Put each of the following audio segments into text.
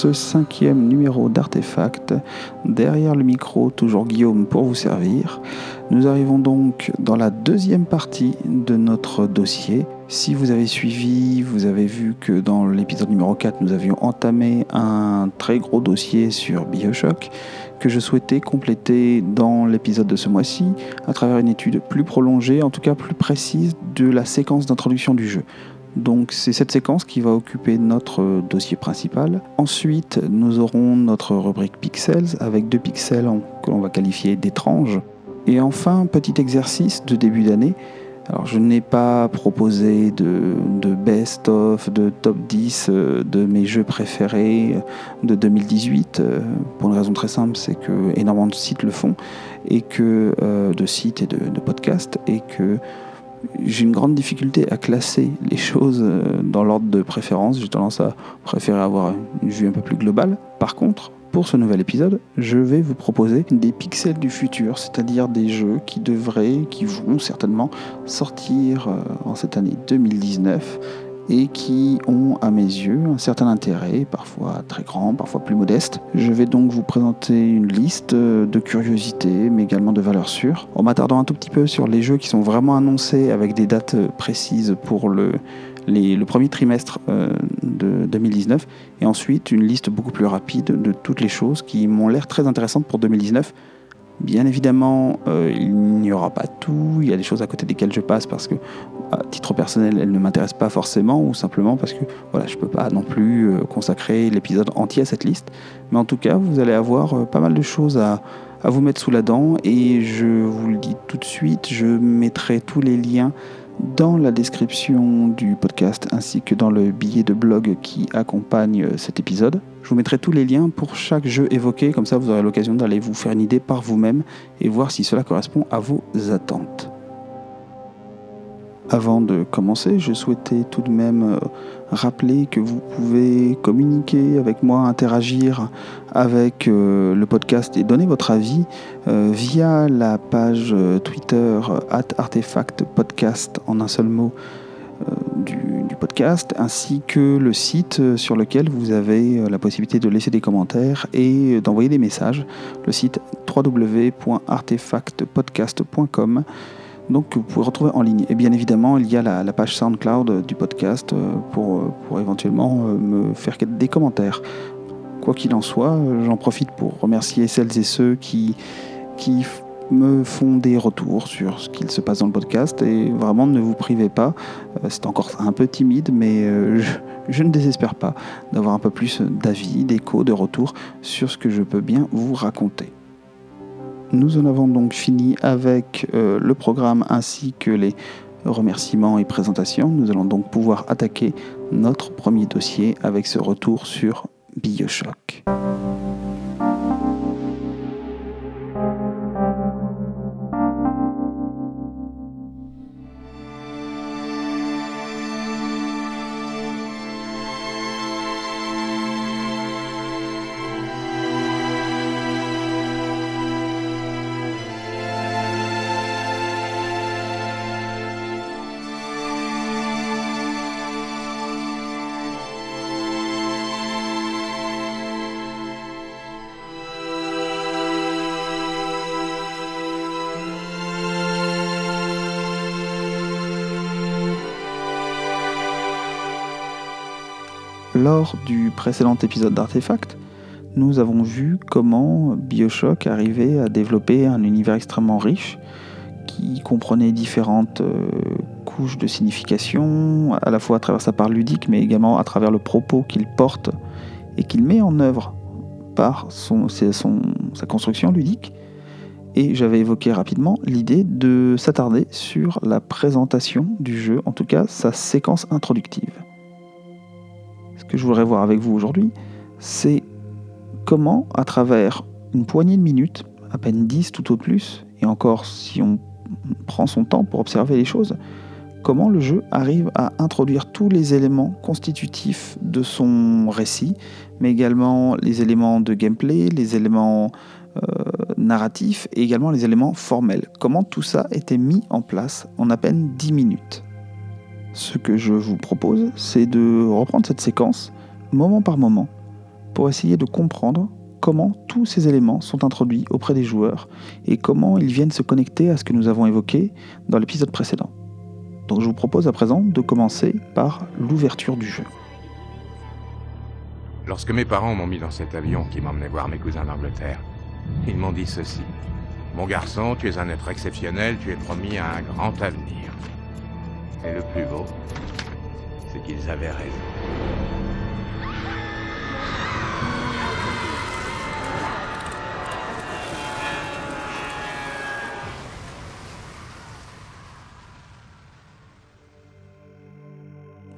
Ce cinquième numéro d'Artefact. Derrière le micro, toujours Guillaume pour vous servir. Nous arrivons donc dans la deuxième partie de notre dossier. Si vous avez suivi, vous avez vu que dans l'épisode numéro 4, nous avions entamé un très gros dossier sur Bioshock que je souhaitais compléter dans l'épisode de ce mois-ci à travers une étude plus prolongée, en tout cas plus précise, de la séquence d'introduction du jeu. Donc c'est cette séquence qui va occuper notre dossier principal. Ensuite, nous aurons notre rubrique pixels avec deux pixels que l'on va qualifier d'étranges. Et enfin, petit exercice de début d'année. Alors je n'ai pas proposé de, best-of, de top 10 euh, de mes jeux préférés de 2018, euh, pour une raison très simple, c'est que énormément de sites le font, et que euh, de sites et de, de podcasts, et que j'ai une grande difficulté à classer les choses dans l'ordre de préférence. J'ai tendance à préférer avoir une vue un peu plus globale. Par contre, pour ce nouvel épisode, je vais vous proposer des pixels du futur, c'est-à-dire des jeux qui devraient, qui vont certainement sortir en cette année 2019 et qui ont à mes yeux un certain intérêt, parfois très grand, parfois plus modeste. Je vais donc vous présenter une liste de curiosités, mais également de valeurs sûres, en m'attardant un tout petit peu sur les jeux qui sont vraiment annoncés avec des dates précises pour le, premier trimestre euh, de 2019, et ensuite une liste beaucoup plus rapide de toutes les choses qui m'ont l'air très intéressantes pour 2019 Bien évidemment, euh, il n'y aura pas tout, il y a des choses à côté desquelles je passe parce que, à titre personnel, elles ne m'intéressent pas forcément, ou simplement parce que je ne peux pas non plus euh, consacrer l'épisode entier à cette liste. Mais en tout cas, vous allez avoir euh, pas mal de choses à, à vous mettre sous la dent, et je vous le dis tout de suite, je mettrai tous les liens dans la description du podcast ainsi que dans le billet de blog qui accompagne cet épisode. Je vous mettrai tous les liens pour chaque jeu évoqué, comme ça vous aurez l'occasion d'aller vous faire une idée par vous-même et voir si cela correspond à vos attentes. Avant de commencer, je souhaitais tout de même euh, rappeler que vous pouvez communiquer avec moi, interagir avec euh, le podcast et donner votre avis euh, via la page Twitter at artefact podcast en un seul mot du, du, podcast, ainsi que le site sur lequel vous avez la possibilité de laisser des commentaires et d'envoyer des messages, le site www.artefactpodcast.com donc que vous pouvez retrouver en ligne. Et bien évidemment, il y a la, page SoundCloud du podcast euh, pour, euh, pour éventuellement euh, me faire des commentaires. Quoi qu'il en soit, j'en profite pour remercier celles et ceux qui, qui me font des retours sur ce qu'il se passe dans le podcast et vraiment ne vous privez pas. C'est encore un peu timide, mais je, je ne désespère pas d'avoir un peu plus d'avis, d'échos, de retours sur ce que je peux bien vous raconter. Nous en avons donc fini avec euh, le programme ainsi que les remerciements et présentations. Nous allons donc pouvoir attaquer notre premier dossier avec ce retour sur Bioshock. Lors du précédent épisode d'Artefact, nous avons vu comment Bioshock arrivait à développer un univers extrêmement riche qui comprenait différentes euh, couches de signification, à la fois à travers sa part ludique, mais également à travers le propos qu'il porte et qu'il met en œuvre par sa construction ludique. et j'avais évoqué rapidement l'idée de s'attarder sur la présentation du jeu, en tout cas sa séquence introductive. Que je voudrais voir avec vous aujourd'hui, c'est comment, à travers une poignée de minutes, à peine 10 tout au plus, et encore si on prend son temps pour observer les choses, comment le jeu arrive à introduire tous les éléments constitutifs de son récit, mais également les éléments de gameplay, les éléments euh, narratifs et également les éléments formels. Comment tout ça était mis en place en à peine 10 minutes? Ce que je vous propose, c'est de reprendre cette séquence moment par moment pour essayer de comprendre comment tous ces éléments sont introduits auprès des joueurs et comment ils viennent se connecter à ce que nous avons évoqué dans l'épisode précédent. Donc je vous propose à présent de commencer par l'ouverture du jeu. Lorsque mes parents m'ont mis dans cet avion qui m'emmenait voir mes cousins d'Angleterre, ils m'ont dit ceci. Mon garçon, tu es un être exceptionnel, tu es promis à un grand avenir. Et le plus beau, c'est qu'ils avaient raison.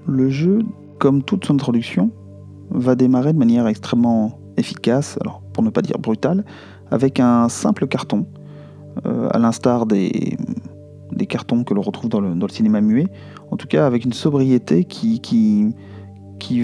Le jeu, comme toute son introduction, va démarrer de manière extrêmement efficace, alors pour ne pas dire brutale, avec un simple carton, euh, à l'instar des, cartons que l'on retrouve dans le, cinéma muet, en tout cas avec une sobriété qui,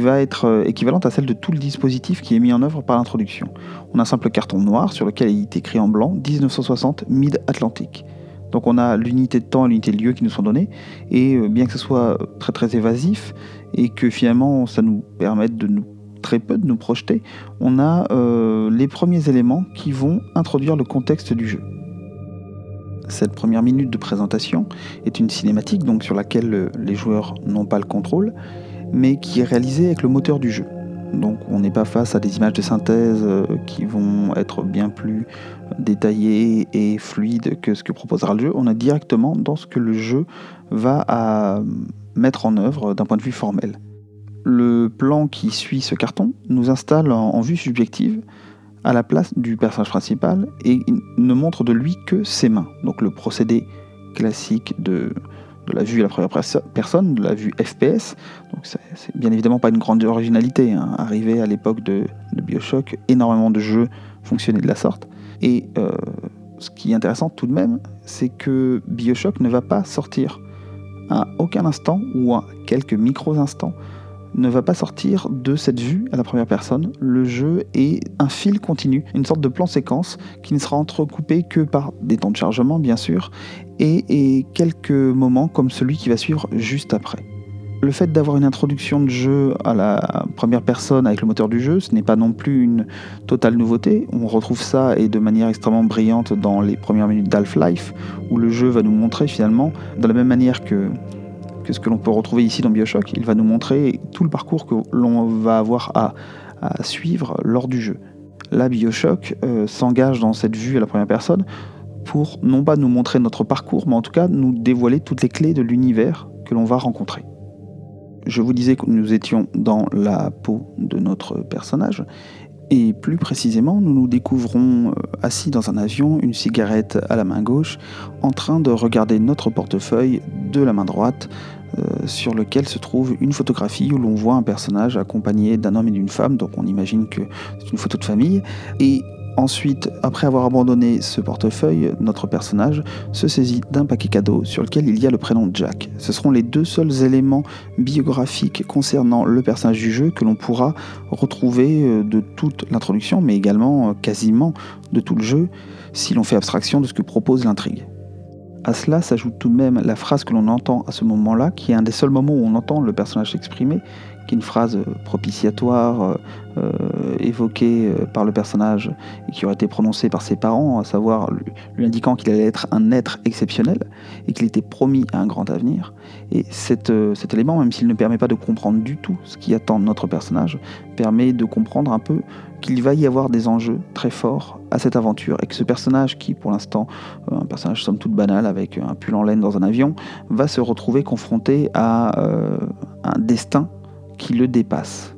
va être euh, équivalente à celle de tout le dispositif qui est mis en œuvre par l'introduction. On a un simple carton noir sur lequel il est écrit en blanc 1960 Mid-Atlantique. Donc on a l'unité de temps et l'unité de lieu qui nous sont données, et euh, bien que ce soit très très évasif, et que finalement ça nous permette de nous très peu de nous projeter, on a euh, les premiers éléments qui vont introduire le contexte du jeu. Cette première minute de présentation est une cinématique sur laquelle euh, les joueurs n'ont pas le contrôle, mais qui est réalisée avec le moteur du jeu. Donc on n'est pas face à des images de synthèse euh, qui vont être bien plus détaillées et fluides que ce que proposera le jeu. On est directement dans ce que le jeu va mettre en œuvre d'un point de vue formel. Le plan qui suit ce carton nous installe en, vue subjective à la place du personnage principal et ne montre de lui que ses mains. Donc le procédé classique de, la vue à la première personne, de la vue FPS. Donc c'est bien évidemment pas une grande originalité. Hein. Arrivé à l'époque de, Bioshock, énormément de jeux fonctionnaient de la sorte. Et euh, ce qui est intéressant tout de même, c'est que Bioshock ne va pas sortir à aucun instant ou à quelques micros instants ne va pas sortir de cette vue à la première personne. Le jeu est un fil continu, une sorte de plan séquence qui ne sera entrecoupé que par des temps de chargement bien sûr et, quelques moments comme celui qui va suivre juste après. Le fait d'avoir une introduction de jeu à la première personne avec le moteur du jeu, ce n'est pas non plus une totale nouveauté. On retrouve ça et de manière extrêmement brillante dans les premières minutes d'Half-Life, où le jeu va nous montrer finalement, de la même manière que ce que l'on peut retrouver ici dans Bioshock. Il va nous montrer tout le parcours que l'on va avoir à, suivre lors du jeu. Là, Bioshock euh, s'engage dans cette vue à la première personne pour non pas nous montrer notre parcours, mais en tout cas nous dévoiler toutes les clés de l'univers que l'on va rencontrer. Je vous disais que nous étions dans la peau de notre personnage, et plus précisément, nous nous découvrons euh, assis dans un avion, une cigarette à la main gauche, en train de regarder notre portefeuille de la main droite, euh, sur lequel se trouve une photographie où l'on voit un personnage accompagné d'un homme et d'une femme, donc on imagine que c'est une photo de famille. Et ensuite, après avoir abandonné ce portefeuille, notre personnage se saisit d'un paquet cadeau sur lequel il y a le prénom Jack. Ce seront les deux seuls éléments biographiques concernant le personnage du jeu que l'on pourra retrouver euh, de toute l'introduction, mais également euh, quasiment de tout le jeu, si l'on fait abstraction de ce que propose l'intrigue. À cela s'ajoute tout de même la phrase que l'on entend à ce moment-là, qui est un des seuls moments où on entend le personnage s'exprimer, qui est une phrase euh, propitiatoire euh, évoquée par le personnage et qui aurait été prononcée par ses parents, à savoir lui, indiquant qu'il allait être un être exceptionnel et qu'il était promis à un grand avenir. Et cet, cet élément, même s'il ne permet pas de comprendre du tout ce qui attend notre personnage, permet de comprendre un peu qu'il va y avoir des enjeux très forts à cette aventure et que ce personnage qui pour l'instant un personnage somme toute banal avec un pull en laine dans un avion va se retrouver confronté à un destin qui le dépasse.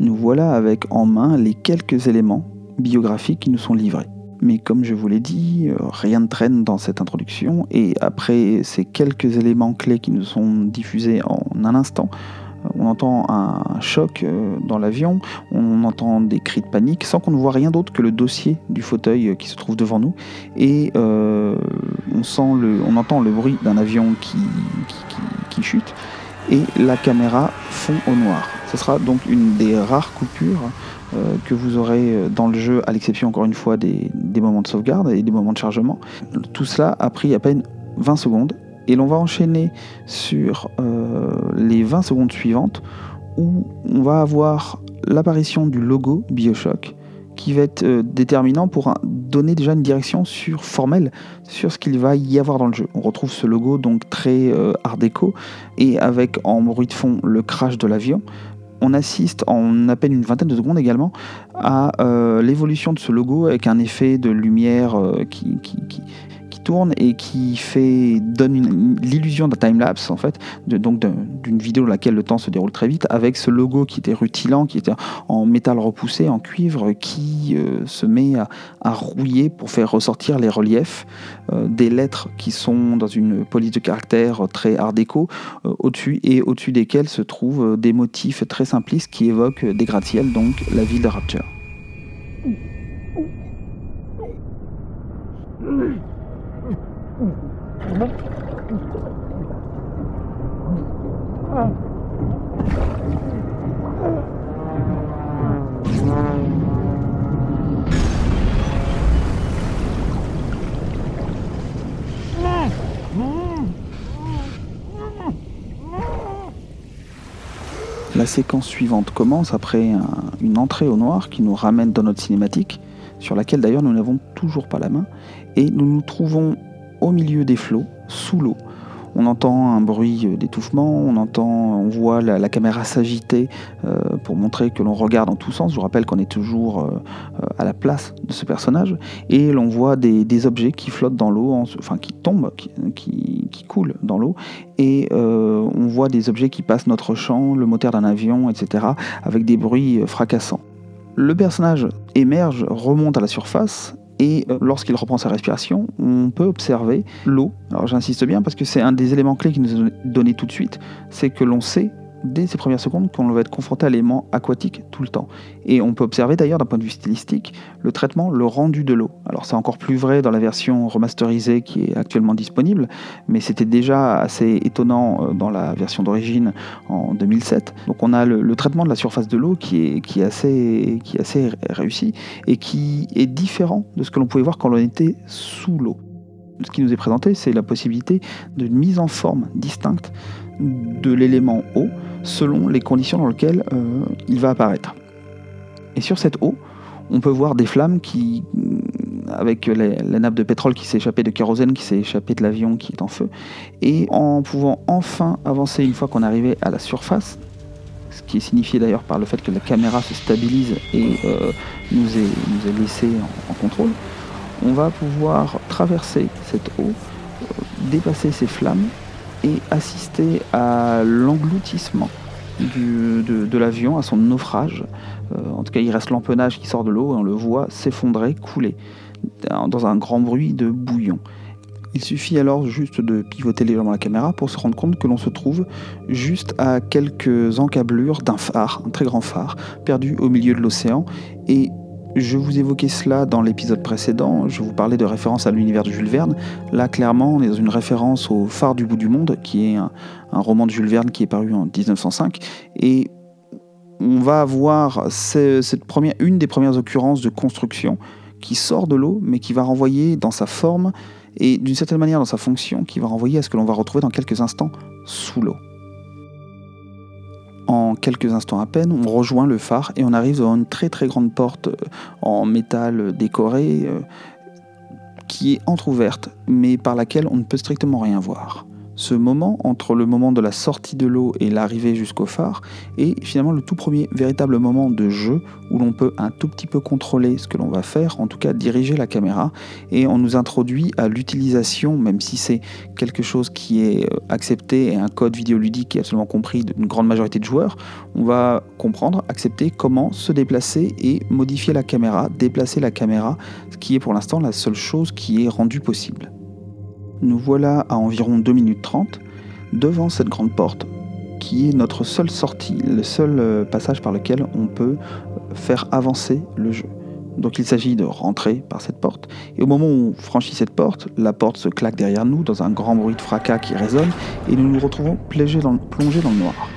Nous voilà avec en main les quelques éléments biographiques qui nous sont livrés. Mais comme je vous l'ai dit, rien ne traîne dans cette introduction. Et après ces quelques éléments clés qui nous sont diffusés en un instant, on entend un choc euh, dans l'avion, on entend des cris de panique sans qu'on ne voit rien d'autre que le dossier du fauteuil euh, qui se trouve devant nous et euh, on, entend le bruit d'un avion qui, chute et la caméra fond au noir. Ce sera donc une des rares coupures que vous aurez dans le jeu, à l'exception encore une fois des, des moments de sauvegarde et des moments de chargement. Tout cela a pris à peine 20 secondes et l'on va enchaîner sur euh, les 20 secondes suivantes où on va avoir l'apparition du logo Bioshock qui va être euh, déterminant pour donner déjà une direction sur, formelle sur ce qu'il va y avoir dans le jeu. On retrouve ce logo donc très euh, art déco et avec en bruit de fond le crash de l'avion. On assiste en à peine une vingtaine de secondes également à l'évolution de ce logo avec un effet de lumière qui, tourne et qui fait donne l'illusion d'un time-lapse en fait, donc d'une vidéo dans laquelle le temps se déroule très vite, avec ce logo qui était rutilant, qui était en métal repoussé, en cuivre, qui euh, se met à, rouiller pour faire ressortir les reliefs euh, des lettres qui sont dans une police de caractère très art déco euh, au-dessus et au-dessus desquels se trouvent des motifs très simplistes qui évoquent des gratte-ciel, donc la ville de Rapture. La séquence suivante commence après une entrée au noir qui nous ramène dans notre cinématique, sur laquelle d'ailleurs nous n'avons toujours pas la main, et nous nous trouvons au milieu des flots, sous l'eau. On entend un bruit d'étouffement, on entend, on voit la, caméra s'agiter euh, pour montrer que l'on regarde en tous sens. Je vous rappelle qu'on est toujours euh, à la place de ce personnage et l'on voit des, objets qui flottent dans l'eau, enfin qui tombent, qui, coulent dans l'eau et euh, on voit des objets qui passent notre champ, le moteur d'un avion, etc. avec des bruits fracassants. Le personnage émerge, remonte à la surface et euh, lorsqu'il reprend sa respiration, on peut observer l'eau. Alors j'insiste bien parce que c'est un des éléments clés qui nous est donné tout de suite, c'est que l'on sait dès ces premières secondes qu'on va être confronté à l'élément aquatique tout le temps. Et on peut observer d'ailleurs d'un point de vue stylistique le traitement, le rendu de l'eau. Alors c'est encore plus vrai dans la version remasterisée qui est actuellement disponible, mais c'était déjà assez étonnant euh, dans la version d'origine en 2007. Donc on a le, traitement de la surface de l'eau qui est, assez, réussi et qui est différent de ce que l'on pouvait voir quand l'on était sous l'eau. Ce qui nous est présenté, c'est la possibilité d'une mise en forme distincte de l'élément eau selon les conditions dans lesquelles euh, il va apparaître. Et sur cette eau, on peut voir des flammes qui, avec la nappe de pétrole qui s'est échappée, de kérosène qui s'est échappée de l'avion qui est en feu, et en pouvant enfin avancer une fois qu'on arrivait à la surface, ce qui est signifié d'ailleurs par le fait que la caméra se stabilise et euh, nous, est, nous laissé en, contrôle, on va pouvoir traverser cette eau, euh, dépasser ces flammes et assister à l'engloutissement de, l'avion, à son naufrage. Euh, en tout cas, il reste l'empennage qui sort de l'eau et on le voit s'effondrer, couler, dans un grand bruit de bouillon. Il suffit alors juste de pivoter légèrement la caméra pour se rendre compte que l'on se trouve juste à quelques encablures d'un phare, un très grand phare, perdu au milieu de l'océan, et je vous évoquais cela dans l'épisode précédent, je vous parlais de référence à l'univers de Jules Verne. Là, clairement, on est dans une référence au Phare du bout du monde, qui est un, roman de Jules Verne qui est paru en 1905. Et on va avoir une des premières occurrences de construction qui sort de l'eau, mais qui va renvoyer dans sa forme et d'une certaine manière dans sa fonction, qui va renvoyer à ce que l'on va retrouver dans quelques instants sous l'eau. En quelques instants à peine, on rejoint le phare et on arrive devant une très très grande porte euh, en métal décoré euh, qui est entr'ouverte, mais par laquelle on ne peut strictement rien voir. Ce moment entre le moment de la sortie de l'eau et l'arrivée jusqu'au phare est finalement le tout premier véritable moment de jeu où l'on peut un tout petit peu contrôler ce que l'on va faire, en tout cas diriger la caméra, et on nous introduit à l'utilisation, même si c'est quelque chose qui est euh, accepté et un code vidéoludique qui est absolument compris d'une grande majorité de joueurs, on va comprendre, accepter comment se déplacer et modifier la caméra, déplacer la caméra, ce qui est pour l'instant la seule chose qui est rendue possible. Nous voilà à environ 2 minutes 30 devant cette grande porte qui est notre seule sortie, le seul euh, passage par lequel on peut euh, faire avancer le jeu. Donc il s'agit de rentrer par cette porte. Et au moment où on franchit cette porte, la porte se claque derrière nous dans un grand bruit de fracas qui résonne et nous nous retrouvons plongés dans, dans le noir.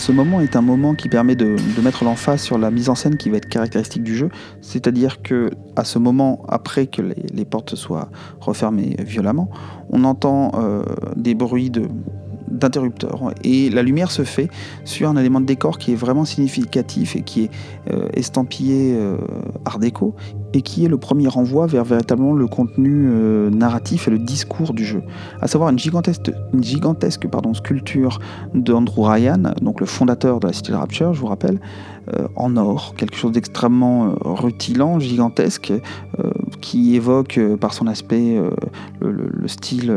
Ce moment est un moment qui permet de, mettre l'emphase sur la mise en scène qui va être caractéristique du jeu, c'est-à-dire que à ce moment, après que les, portes soient refermées violemment, on entend euh, des bruits de, d'interrupteurs. Et la lumière se fait sur un élément de décor qui est vraiment significatif et qui est euh, estampillé euh, art déco et qui est le premier renvoi vers véritablement le contenu euh, narratif et le discours du jeu. À savoir une gigantesque, une gigantesque pardon, sculpture d'Andrew Ryan, donc le fondateur de la City Rapture, je vous rappelle, en or, quelque chose d'extrêmement rutilant, gigantesque, qui évoque par son aspect le, style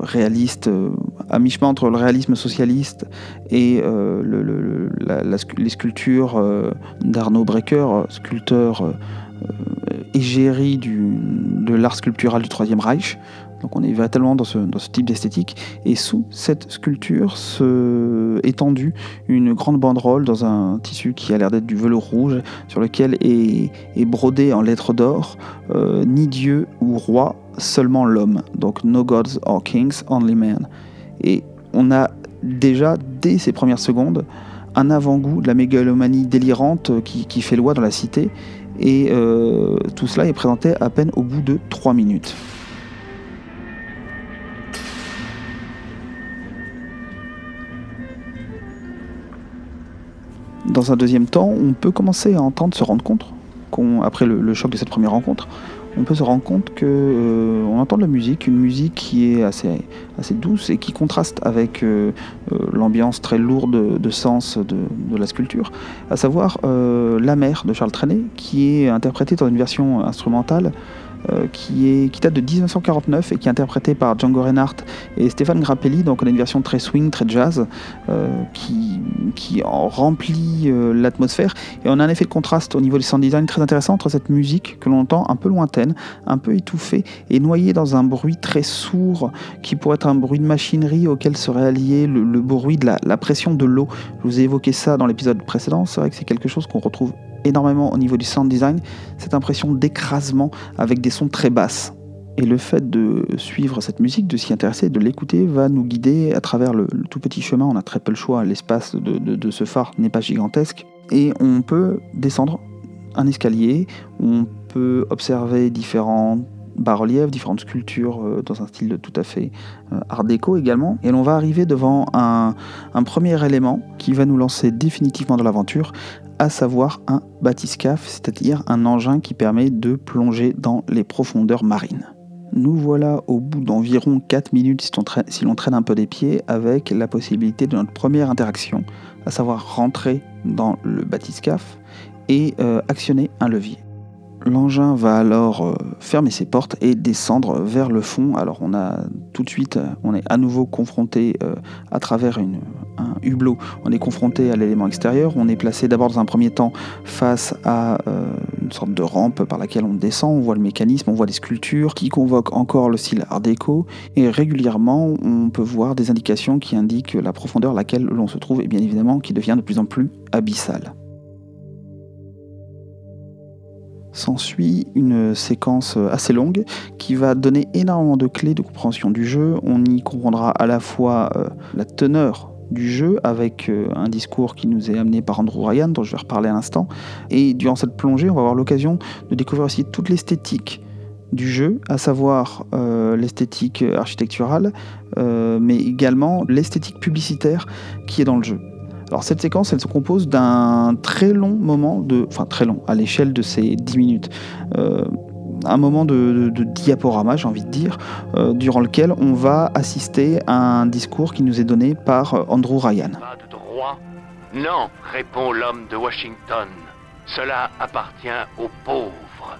réaliste à mi-chemin entre le réalisme socialiste et euh, les sculptures euh, d'Arnaud Brecker, sculpteur euh, égérie de l'art sculptural du Troisième Reich. Donc on est véritablement dans ce, type d'esthétique. Et sous cette sculpture se étendue une grande banderole dans un tissu qui a l'air d'être du velours rouge, sur lequel est, est brodé en lettres d'or ni Dieu ou roi, seulement l'homme. Donc no gods or kings, only man. Et on a déjà, dès ces premières secondes, un avant-goût de la mégalomanie délirante qui, fait loi dans la cité. Et euh, tout cela est présenté à peine au bout de 3 minutes. Dans un deuxième temps, on peut commencer à entendre, se rendre compte, après le choc de cette première rencontre, on peut se rendre compte que euh, entend de la musique, une musique qui est assez, assez douce et qui contraste avec euh, euh, l'ambiance très lourde de sens de, la sculpture, à savoir La mer de Charles Trenet, qui est interprétée dans une version instrumentale euh, qui, est, date de 1949 et qui est interprété par Django Reinhardt et Stéphane Grappelli. Donc on a une version très swing, très jazz, euh, qui, qui en remplit euh, l'atmosphère. Et on a un effet de contraste au niveau du sound design très intéressant entre cette musique que l'on entend un peu lointaine, un peu étouffée et noyée dans un bruit très sourd qui pourrait être un bruit de machinerie auquel serait allié le, bruit de la, la pression de l'eau. Je vous ai évoqué ça dans l'épisode précédent. C'est vrai que c'est quelque chose qu'on retrouve énormément au niveau du sound design, cette impression d'écrasement avec des sons très basses. Et le fait de suivre cette musique, de s'y intéresser, de l'écouter, va nous guider à travers le, tout petit chemin. On a très peu le choix, l'espace de, ce phare n'est pas gigantesque. Et on peut descendre un escalier, on peut observer différents bas-reliefs, différentes sculptures euh, dans un style tout à fait euh, art déco également. Et l'on va arriver devant un, premier élément qui va nous lancer définitivement dans l'aventure, à savoir un bathyscaphe, c'est-à-dire un engin qui permet de plonger dans les profondeurs marines. Nous voilà au bout d'environ 4 minutes si l'on traîne un peu des pieds avec la possibilité de notre première interaction, à savoir rentrer dans le bathyscaphe et euh, actionner un levier. L'engin va alors euh, fermer ses portes et descendre vers le fond. Alors on a tout de suite, on est à nouveau confronté euh, à travers un hublot, on est confronté à l'élément extérieur. On est placé d'abord dans un premier temps face à euh, une sorte de rampe par laquelle on descend. On voit le mécanisme, on voit des sculptures qui convoquent encore le style art déco. Et régulièrement, on peut voir des indications qui indiquent la profondeur à laquelle l'on se trouve et bien évidemment qui devient de plus en plus abyssale. S'ensuit une séquence assez longue qui va donner énormément de clés de compréhension du jeu. On y comprendra à la fois euh, la teneur du jeu avec euh, un discours qui nous est amené par Andrew Ryan dont je vais reparler à l'instant. Et durant cette plongée, on va avoir l'occasion de découvrir aussi toute l'esthétique du jeu, à savoir euh, l'esthétique architecturale, mais également l'esthétique publicitaire qui est dans le jeu. Alors cette séquence, elle se compose d'un très long moment de... Enfin très long, à l'échelle de ces 10 minutes. Euh, un moment de, diaporama, j'ai envie de dire, durant lequel on va assister à un discours qui nous est donné par Andrew Ryan. Non, répond l'homme de Washington. Cela appartient aux pauvres.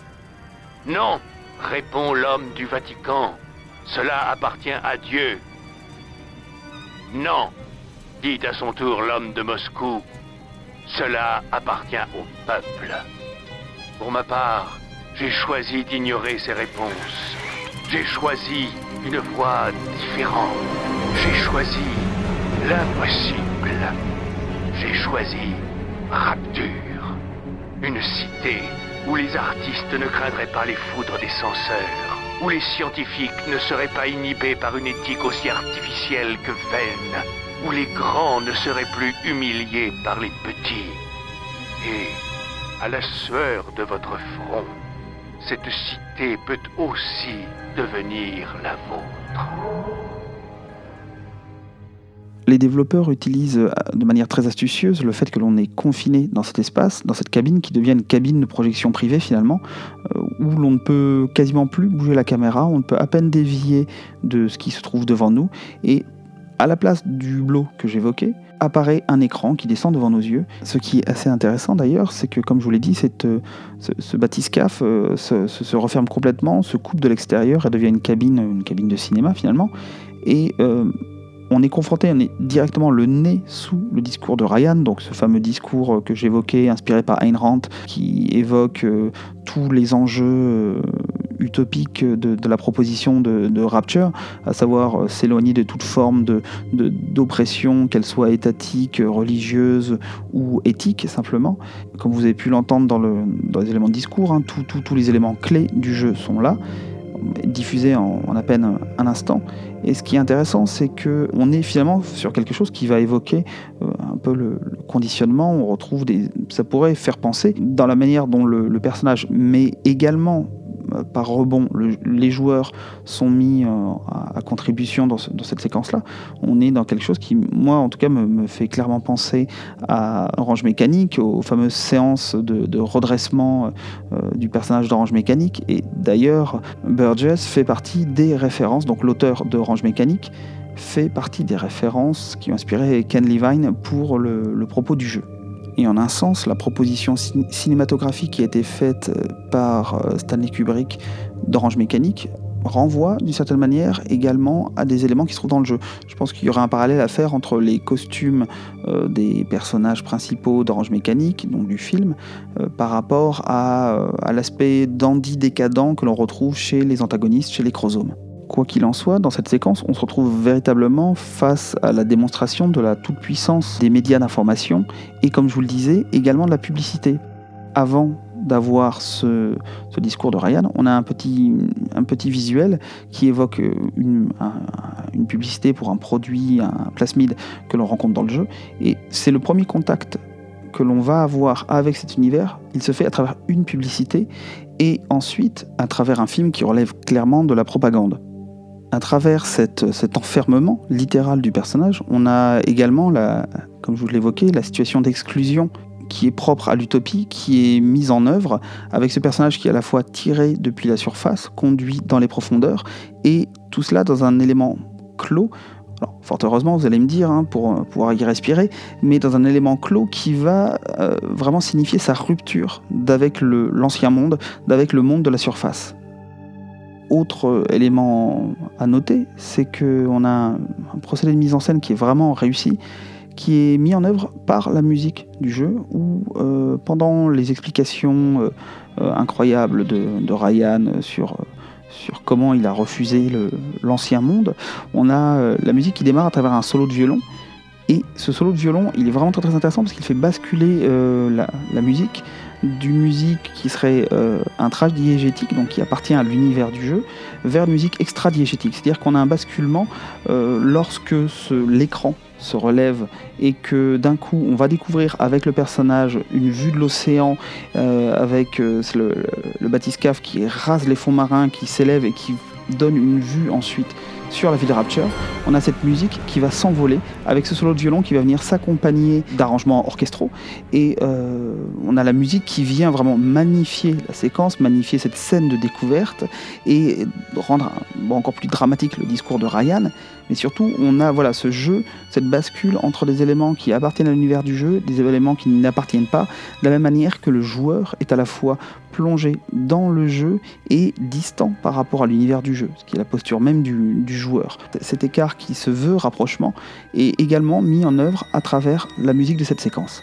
Non, répond l'homme du Vatican. Cela appartient à Dieu. Non, dit à son tour l'homme de Moscou. Cela appartient au peuple. Pour ma part, j'ai choisi d'ignorer ces réponses. J'ai choisi une voie différente. J'ai choisi l'impossible. J'ai choisi Rapture. Une cité où les artistes ne craindraient pas les foudres des censeurs, où les scientifiques ne seraient pas inhibés par une éthique aussi artificielle que vaine, où les grands ne seraient plus humiliés par les petits. Et, à la sueur de votre front, cette cité peut aussi devenir la vôtre les développeurs utilisent euh, de manière très astucieuse le fait que l'on est confiné dans cet espace, dans cette cabine qui devient une cabine de projection privée finalement, euh, où l'on ne peut quasiment plus bouger la caméra, on ne peut à peine dévier de ce qui se trouve devant nous, et à la place du hublot que j'évoquais, apparaît un écran qui descend devant nos yeux. Ce qui est assez intéressant d'ailleurs, c'est que comme je vous l'ai dit, cette, euh, ce, ce bathyscaphe se, se, referme complètement, se coupe de l'extérieur et devient une cabine, une cabine de cinéma finalement. Et on est confronté, on est directement le nez sous le discours de Ryan, donc ce fameux discours que j'évoquais, inspiré par Ayn Rand, qui évoque euh, tous les enjeux utopiques de, la proposition de, Rapture, à savoir euh, s'éloigner de toute forme d'oppression, qu'elle soit étatique, religieuse ou éthique simplement. Comme vous avez pu l'entendre dans, les éléments de discours, hein, tous les éléments clés du jeu sont là diffusés en, à peine un instant. Et ce qui est intéressant, c'est qu'on est finalement sur quelque chose qui va évoquer euh, un peu le, conditionnement. On retrouve des, ça pourrait faire penser dans la manière dont le personnage, mais également par rebond, les joueurs sont mis euh, à, contribution dans, cette séquence-là, on est dans quelque chose qui, moi en tout cas, me, fait clairement penser à Orange Mécanique, aux fameuses séances de, redressement euh, du personnage d'Orange Mécanique. Et d'ailleurs, Burgess fait partie des références, donc l'auteur d'Orange Mécanique fait partie des références qui ont inspiré Ken Levine pour le propos du jeu. Et en un sens, la proposition cinématographique qui a été faite euh, par euh, Stanley Kubrick d'Orange Mécanique renvoie d'une certaine manière également à des éléments qui se trouvent dans le jeu. Je pense qu'il y aurait un parallèle à faire entre les costumes euh, des personnages principaux d'Orange Mécanique, donc du film, par rapport à, l'aspect dandy décadent que l'on retrouve chez les antagonistes, chez les chromosomes. Quoi qu'il en soit, dans cette séquence, on se retrouve véritablement face à la démonstration de la toute-puissance des médias d'information et, comme je vous le disais, également de la publicité. Avant d'avoir ce, discours de Ryan, on a un petit, un petit visuel qui évoque une, une publicité pour un produit, un plasmide que l'on rencontre dans le jeu. Et c'est le premier contact que l'on va avoir avec cet univers. Il se fait à travers une publicité et ensuite à travers un film qui relève clairement de la propagande à travers cet enfermement littéral du personnage, on a également, comme je vous l'évoquais, la situation d'exclusion qui est propre à l'utopie, qui est mise en œuvre avec ce personnage qui est à la fois tiré depuis la surface, conduit dans les profondeurs, et tout cela dans un élément clos. Fort heureusement, vous allez me dire, hein, pour pouvoir y respirer, mais dans un élément clos qui va euh, vraiment signifier sa rupture d'avec l'ancien monde, d'avec le monde de la surface. Autre élément à noter, c'est qu'on a un, procédé de mise en scène qui est vraiment réussi, qui est mis en œuvre par la musique du jeu, où euh, pendant les explications euh, euh, incroyables de, Ryan sur, sur comment il a refusé l'ancien monde, on a la musique qui démarre à travers un solo de violon. Et ce solo de violon, il est vraiment très, très intéressant parce qu'il fait basculer la, la musique d'une musique qui serait euh, un trash diégétique, donc qui appartient à l'univers du jeu, vers musique extra-diégétique. C'est-à-dire qu'on a un basculement euh, lorsque l'écran se relève et que d'un coup on va découvrir avec le personnage une vue de l'océan euh, avec le, le qui rase les fonds marins, qui s'élève et qui donne une vue ensuite sur la ville Rapture, on a cette musique qui va s'envoler avec ce solo de violon qui va venir s'accompagner d'arrangements orchestraux. Et euh, on a la musique qui vient vraiment magnifier la séquence, magnifier cette scène de découverte et rendre encore plus dramatique le discours de Ryan. Mais surtout, on a ce jeu, cette bascule entre des éléments qui appartiennent à l'univers du jeu, des éléments qui n'appartiennent pas, de la même manière que le joueur est à la fois plongé dans le jeu et distant par rapport à l'univers du jeu, ce qui est la posture même du joueur. Cet écart qui se veut rapprochement est également mis en œuvre à travers la musique de cette séquence.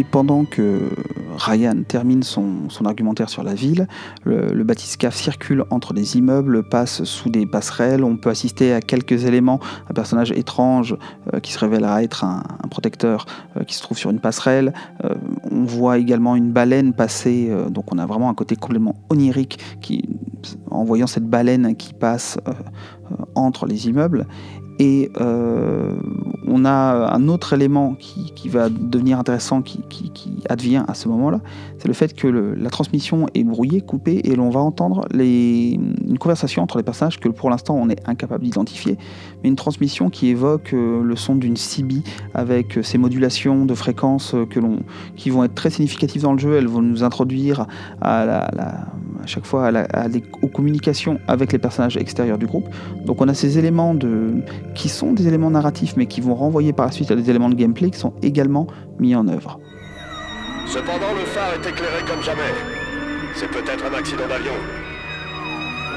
Et pendant que Ryan termine son, argumentaire sur la ville, le, le circule entre des immeubles, passe sous des passerelles, on peut assister à quelques éléments, un personnage étrange euh, qui se révélera être un, protecteur euh, qui se trouve sur une passerelle, euh, on voit également une baleine passer, donc on a vraiment un côté complètement onirique qui, en voyant cette baleine qui passe entre les immeubles, et euh, on a un autre élément qui, va devenir intéressant, qui, advient à ce moment-là, c'est le fait que la transmission est brouillée, coupée, et l'on va entendre une conversation entre les personnages que pour l'instant on est incapable d'identifier, mais une transmission qui évoque euh, le son d'une CB avec ces modulations de fréquences que qui vont être très significatives dans le jeu. Elles vont nous introduire à, chaque fois aux communications avec les personnages extérieurs du groupe. Donc on a ces éléments qui sont des éléments narratifs mais qui vont renvoyer par la suite à des éléments de gameplay qui sont également mis en œuvre. Cependant, le phare est éclairé comme jamais. C'est peut-être un accident d'avion.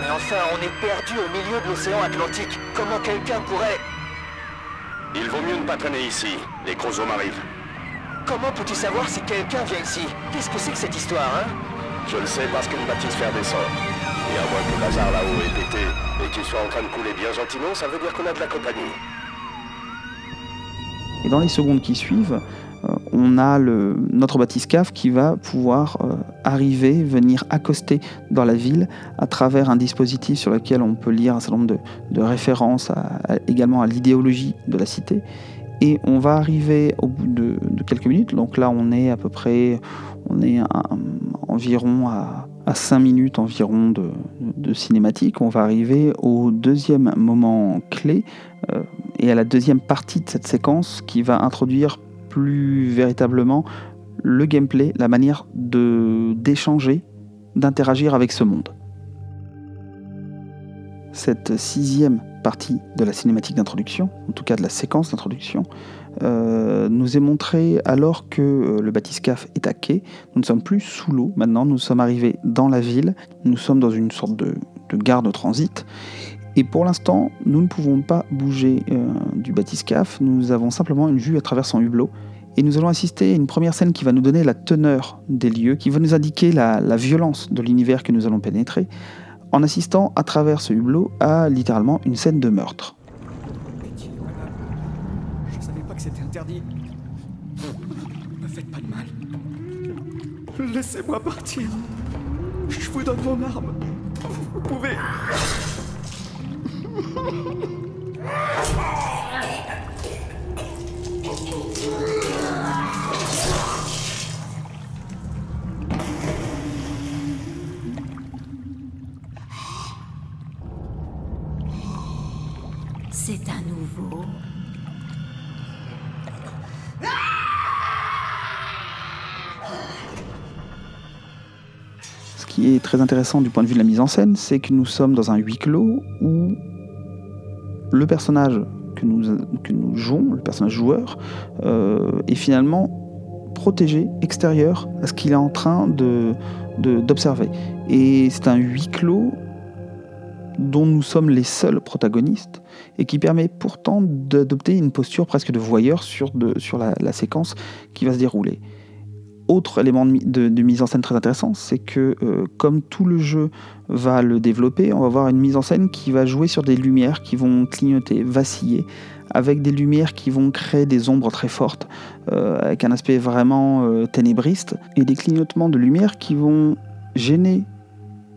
Mais enfin, on est perdu au milieu de l'océan Atlantique. Comment quelqu'un pourrait... Il vaut mieux ne pas traîner ici. Les gros hommes arrivent. Comment peux-tu savoir si quelqu'un vient ici? Qu'est-ce que c'est que cette histoire, hein? Je le sais parce qu'une faire descend. Et à moins que le bazar là-haut ait pété et qu'il soit en train de couler bien gentiment, ça veut dire qu'on a de la compagnie. Et dans les secondes qui suivent, on a le, notre bathyscaphe qui va pouvoir euh, arriver, venir accoster dans la ville à travers un dispositif sur lequel on peut lire un certain nombre de, références également à l'idéologie de la cité. Et on va arriver au bout de, quelques minutes, donc là on est à peu près, on est environ à à 5 minutes environ de, cinématique, on va arriver au deuxième moment clé euh, et à la deuxième partie de cette séquence qui va introduire plus véritablement le gameplay, la manière de d'échanger, d'interagir avec ce monde. Cette sixième partie de la cinématique d'introduction, en tout cas de la séquence d'introduction, euh, nous est montré alors que euh, le bathyscaphe est à quai. Nous ne sommes plus sous l'eau maintenant, nous sommes arrivés dans la ville, nous sommes dans une sorte de, gare de transit. Et pour l'instant, nous ne pouvons pas bouger euh, du bathyscaphe, nous avons simplement une vue à travers son hublot. Et nous allons assister à une première scène qui va nous donner la teneur des lieux, qui va nous indiquer la, violence de l'univers que nous allons pénétrer, en assistant à travers ce hublot à littéralement une scène de meurtre. interdit. Ne faites pas de mal. Laissez-moi partir. Je vous donne mon arme. Vous pouvez... C'est un nouveau. qui est très intéressant du point de vue de la mise en scène, c'est que nous sommes dans un huis clos où le personnage que nous, jouons, le personnage joueur, euh, est finalement protégé, extérieur à ce qu'il est en train d'observer. Et c'est un huis clos dont nous sommes les seuls protagonistes et qui permet pourtant d'adopter une posture presque de voyeur sur, la séquence qui va se dérouler autre élément de, mise en scène très intéressant, c'est que euh, comme tout le jeu va le développer, on va avoir une mise en scène qui va jouer sur des lumières qui vont clignoter, vaciller, avec des lumières qui vont créer des ombres très fortes, euh, avec un aspect vraiment euh, ténébriste, et des clignotements de lumière qui vont gêner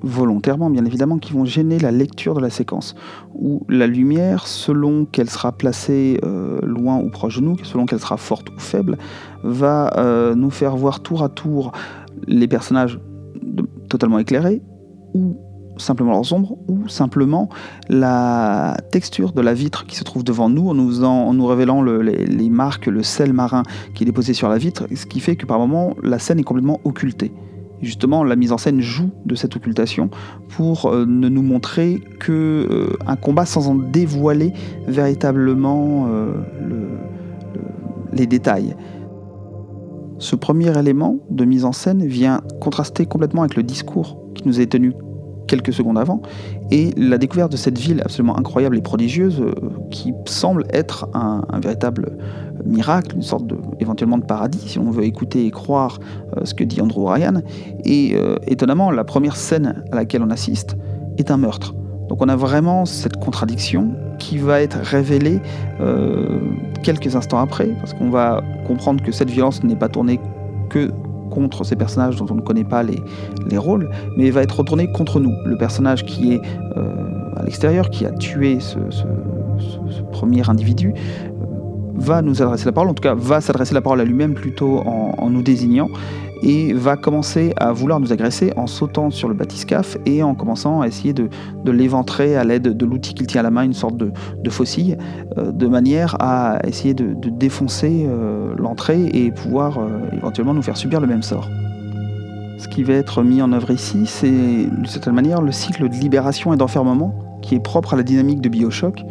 volontairement bien évidemment, qui vont gêner la lecture de la séquence, où la lumière, selon qu'elle sera placée euh, loin ou proche de nous, selon qu'elle sera forte ou faible, va euh, nous faire voir tour à tour les personnages totalement éclairés, ou simplement leurs ombres, ou simplement la texture de la vitre qui se trouve devant nous, en nous, révélant les, les marques, le sel marin qui est déposé sur la vitre, ce qui fait que par moments la scène est complètement occultée justement, la mise en scène joue de cette occultation pour euh, ne nous montrer que euh, un combat sans en dévoiler véritablement euh, les détails. Ce premier élément de mise en scène vient contraster complètement avec le discours qui nous est tenu quelques secondes avant, et la découverte de cette ville absolument incroyable et prodigieuse, qui semble être un véritable miracle, une sorte de, éventuellement de paradis, si on veut écouter et croire euh, ce que dit Andrew Ryan. Et euh, étonnamment, la première scène à laquelle on assiste est un meurtre. Donc on a vraiment cette contradiction qui va être révélée euh, quelques instants après, parce qu'on va comprendre que cette violence n'est pas tournée que contre ces personnages dont on ne connaît pas les, les rôles, mais va être retournée contre nous. Le personnage qui est à l'extérieur, qui a tué ce, ce premier individu, va nous adresser la parole, en tout cas va s'adresser la parole à lui-même plutôt en, nous désignant, et va commencer à vouloir nous agresser en sautant sur le bathyscaphe et en commençant à essayer de, l'éventrer à l'aide de l'outil qu'il tient à la main, une sorte de, faucille, euh, de manière à essayer de, défoncer euh, l'entrée et pouvoir euh, éventuellement nous faire subir le même sort. Ce qui va être mis en œuvre ici, c'est d'une certaine manière le cycle de libération et d'enfermement qui est propre à la dynamique de Bioshock,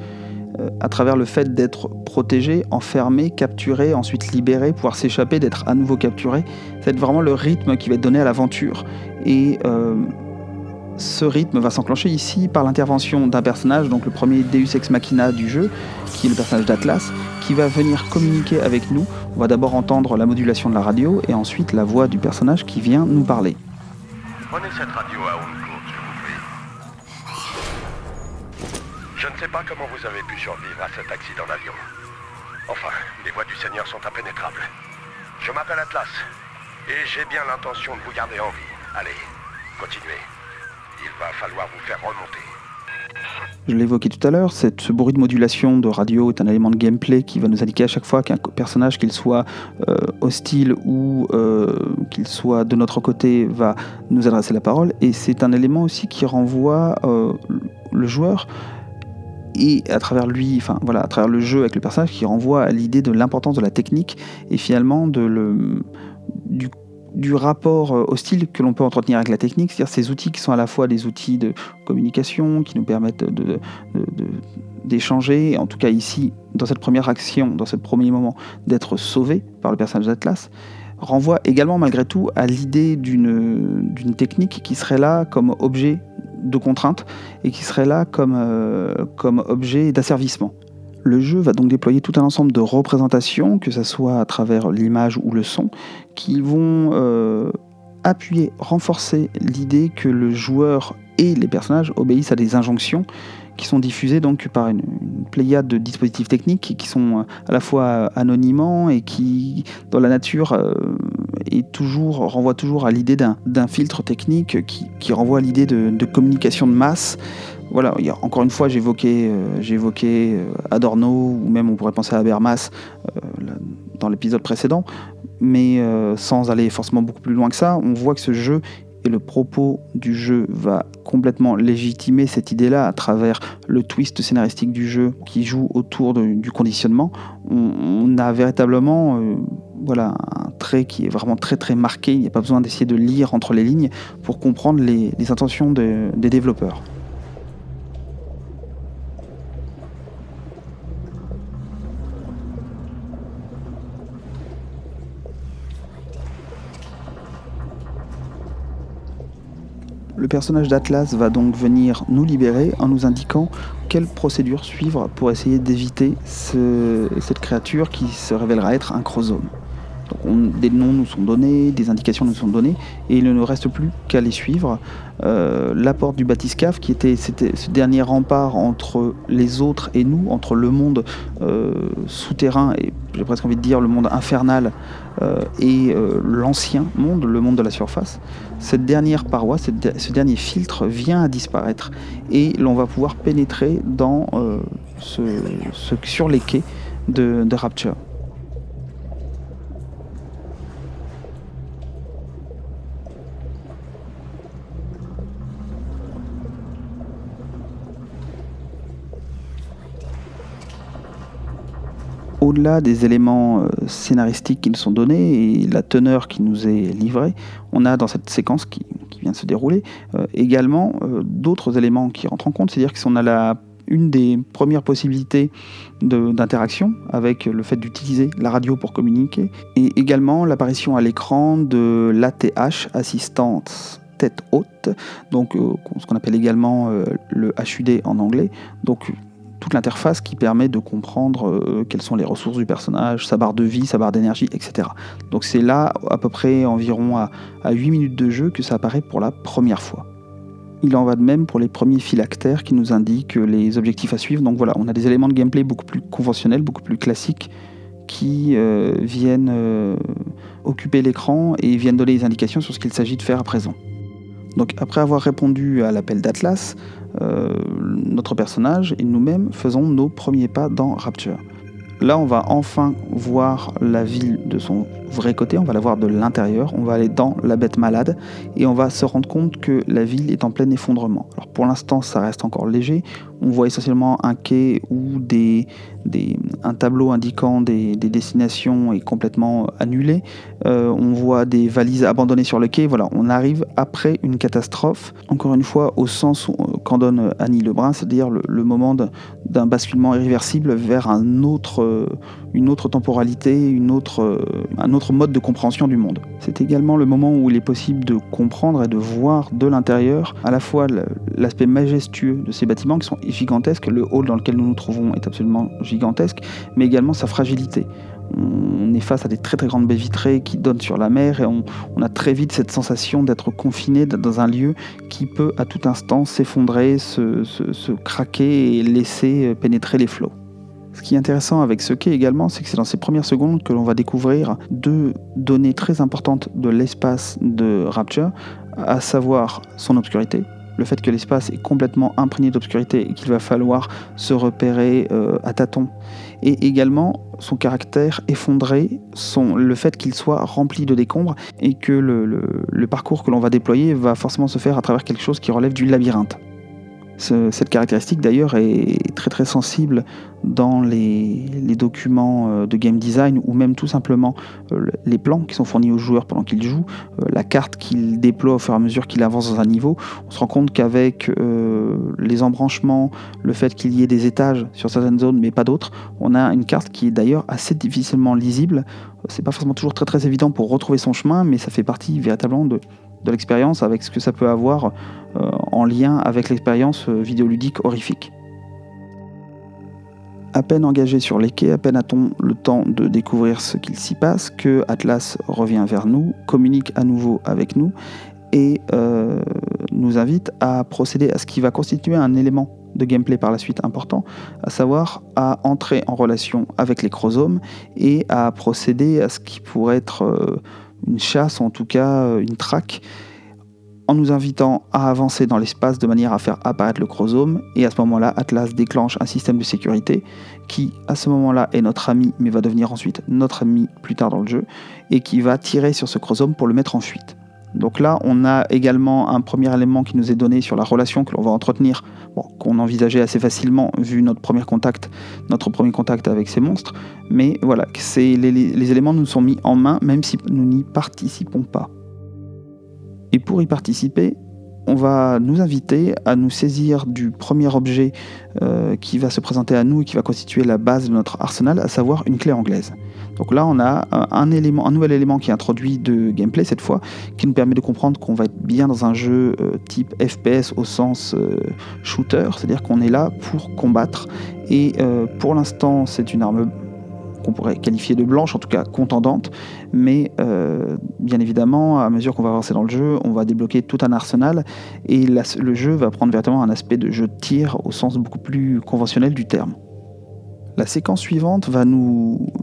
à travers le fait d'être protégé, enfermé, capturé, ensuite libéré, pouvoir s'échapper, d'être à nouveau capturé. C'est vraiment le rythme qui va être donné à l'aventure. Et euh, ce rythme va s'enclencher ici par l'intervention d'un personnage, donc le premier Deus Ex Machina du jeu, qui est le personnage d'Atlas, qui va venir communiquer avec nous. On va d'abord entendre la modulation de la radio et ensuite la voix du personnage qui vient nous parler. Prenez cette radio à Je ne sais pas comment vous avez pu survivre à cet accident d'avion. Enfin, les voies du Seigneur sont impénétrables. Je m'appelle Atlas, et j'ai bien l'intention de vous garder en vie. Allez, continuez. Il va falloir vous faire remonter. Je l'évoquais tout à l'heure, ce bruit de modulation de radio est un élément de gameplay qui va nous indiquer à chaque fois qu'un personnage, qu'il soit euh, hostile ou euh, qu'il soit de notre côté, va nous adresser la parole. Et c'est un élément aussi qui renvoie euh, le joueur et à travers lui, voilà, à travers le jeu avec le personnage qui renvoie à l'idée de l'importance de la technique et finalement du, rapport euh, hostile que l'on peut entretenir avec la technique, c'est-à-dire ces outils qui sont à la fois des outils de communication, qui nous permettent d'échanger, en tout cas ici, dans cette première action, dans ce premier moment, d'être sauvé par le personnage d'Atlas, renvoie également malgré tout à l'idée d'une technique qui serait là comme objet de contraintes et qui serait là comme, euh, comme objet d'asservissement. Le jeu va donc déployer tout un ensemble de représentations, que ce soit à travers l'image ou le son, qui vont euh, appuyer, renforcer l'idée que le joueur et les personnages obéissent à des injonctions qui sont diffusées donc par une, pléiade de dispositifs techniques qui sont euh, à la fois anonymement et qui, dans la nature, est toujours, renvoie toujours à l'idée d'un filtre technique qui, renvoie à l'idée de, communication de masse. Voilà, encore une fois, j'évoquais euh, euh, Adorno, ou même on pourrait penser à Habermas euh, dans l'épisode précédent, mais sans aller forcément beaucoup plus loin que ça, on voit que ce jeu et le propos du jeu va complètement légitimer cette idée-là à travers le twist scénaristique du jeu qui joue autour du conditionnement. On, a véritablement voilà, un trait qui est vraiment très très marqué. Il n'y a pas besoin d'essayer de lire entre les lignes pour comprendre les, intentions des développeurs. Le personnage d'Atlas va donc venir nous libérer en nous indiquant quelle procédure suivre pour essayer d'éviter cette créature qui se révélera être un chromosome des noms nous sont donnés, des indications nous sont données, et il ne nous reste plus qu'à les suivre. Euh, la porte du bathyscaphe, qui était, ce dernier rempart entre les autres et nous, entre le monde euh, souterrain et j'ai presque envie de dire le monde infernal euh, et l'ancien monde, le monde de la surface. Cette dernière paroi, ce dernier filtre vient à disparaître et l'on va pouvoir pénétrer dans ce, sur les quais de Rapture. Au-delà des éléments euh, scénaristiques qui nous sont donnés et la teneur qui nous est livrée, on a dans cette séquence qui, vient de se dérouler euh, également euh, d'autres éléments qui rentrent en compte. C'est-à-dire que si on a une des premières possibilités d'interaction avec le fait d'utiliser la radio pour communiquer, et également l'apparition à l'écran de l'ATH, assistante tête haute, donc ce qu'on appelle également le HUD en anglais, toute l'interface qui permet de comprendre euh, quelles sont les ressources du personnage, sa barre de vie, sa barre d'énergie, etc. Donc c'est là, à peu près environ à, 8 minutes de jeu, que ça apparaît pour la première fois. Il en va de même pour les premiers phylactères qui nous indiquent les objectifs à suivre. Donc voilà, on a des éléments de gameplay beaucoup plus conventionnels, beaucoup plus classiques, qui euh, viennent euh, occuper l'écran et viennent donner des indications sur ce qu'il s'agit de faire à présent. Donc après avoir répondu à l'appel d'Atlas, notre personnage et nous-mêmes faisons nos premiers pas dans Rapture. Là, on va enfin voir la ville de son vrai côté, on va la voir de l'intérieur, on va aller dans la bête malade et on va se rendre compte que la ville est en plein effondrement. Alors pour l'instant, ça reste encore léger, on voit essentiellement un quai ou des, un tableau indiquant des, destinations est complètement annulé. Euh, on voit des valises abandonnées sur le quai. Voilà, on arrive après une catastrophe. Encore une fois, au sens qu'en donne Annie Lebrun, c'est-à-dire le, moment d'un basculement irréversible vers un autre, une autre temporalité, autre, un autre mode de compréhension du monde. C'est également le moment où il est possible de comprendre et de voir de l'intérieur à la fois l'aspect majestueux de ces bâtiments qui sont gigantesques. Le hall dans lequel nous nous trouvons est absolument gigantesque, mais également sa fragilité. On est face à des très très grandes baies vitrées qui donnent sur la mer et on, a très vite cette sensation d'être confiné dans un lieu qui peut à tout instant s'effondrer, se craquer et laisser pénétrer les flots. Ce qui est intéressant avec ce quai également, c'est que c'est dans ces premières secondes que l'on va découvrir deux données très importantes de l'espace de Rapture, à savoir son obscurité, le fait que l'espace est complètement imprégné d'obscurité et qu'il va falloir se repérer euh, à tâtons, et également son caractère effondré, le fait qu'il soit rempli de décombres et que le parcours que l'on va déployer va forcément se faire à travers quelque chose qui relève du labyrinthe cette caractéristique d'ailleurs est très très sensible dans les, documents euh, de game design ou même tout simplement euh, les plans qui sont fournis aux joueurs pendant qu'ils jouent, euh, la carte qu'il déploie au fur et à mesure qu'il avance dans un niveau. On se rend compte qu'avec les embranchements, le fait qu'il y ait des étages sur certaines zones mais pas d'autres, on a une carte qui est d'ailleurs assez difficilement lisible. C'est pas forcément toujours très très évident pour retrouver son chemin, mais ça fait partie véritablement de, de l'expérience avec ce que ça peut avoir euh, en lien avec l'expérience euh, vidéoludique horrifique. À peine engagé sur les quais, à peine a-t-on le temps de découvrir ce qu'il s'y passe, que Atlas revient vers nous, communique à nouveau avec nous et euh, nous invite à procéder à ce qui va constituer un élément de gameplay par la suite important, à savoir à entrer en relation avec les chromosomes et à procéder à ce qui pourrait être une chasse, en tout cas une traque, en nous invitant à avancer dans l'espace de manière à faire apparaître le chromosome. Et à ce moment-là, Atlas déclenche un système de sécurité qui, à ce moment-là, est notre ami, mais va devenir ensuite notre ami plus tard dans le jeu, et qui va tirer sur ce chromosome pour le mettre en fuite. Donc là, on a également un premier élément qui nous est donné sur la relation que l'on va entretenir, qu'on envisageait assez facilement vu notre premier contact, notre premier contact avec ces monstres. Mais voilà, les, les éléments nous sont mis en main, même si nous n'y participons pas. Et pour y participer, on va nous inviter à nous saisir du premier objet euh, qui va se présenter à nous et qui va constituer la base de notre arsenal, à savoir une clé anglaise. Donc là, on a un, élément, un nouvel élément qui est introduit de gameplay cette fois, qui nous permet de comprendre qu'on va être bien dans un jeu euh, type FPS au sens euh, shooter, c'est-à-dire qu'on est là pour combattre. Et pour l'instant, c'est une arme qu'on pourrait qualifier de blanche, en tout cas contendante. Mais euh, bien évidemment, à mesure qu'on va avancer dans le jeu, on va débloquer tout un arsenal et le jeu va prendre véritablement un aspect de jeu de tir au sens beaucoup plus conventionnel du terme. La séquence suivante va,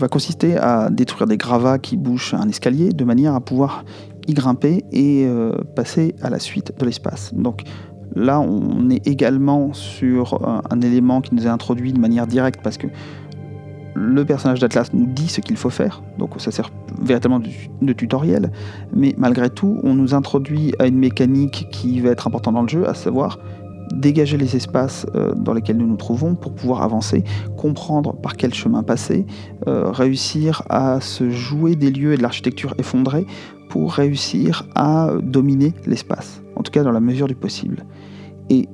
consister à détruire des gravats qui bouchent un escalier de manière à pouvoir y grimper et euh, passer à la suite de l'espace. Donc là, on est également sur un, un, élément qui nous est introduit de manière directe parce que le personnage d'Atlas nous dit ce qu'il faut faire, donc ça sert véritablement de, tutoriel, mais malgré tout, on nous introduit à une mécanique qui va être importante dans le jeu, à savoir dégager les espaces euh, dans lesquels nous nous trouvons pour pouvoir avancer, comprendre par quel chemin passer, euh, réussir à se jouer des lieux et de l'architecture effondrée pour réussir à dominer l'espace, en tout cas dans la mesure du possible. Et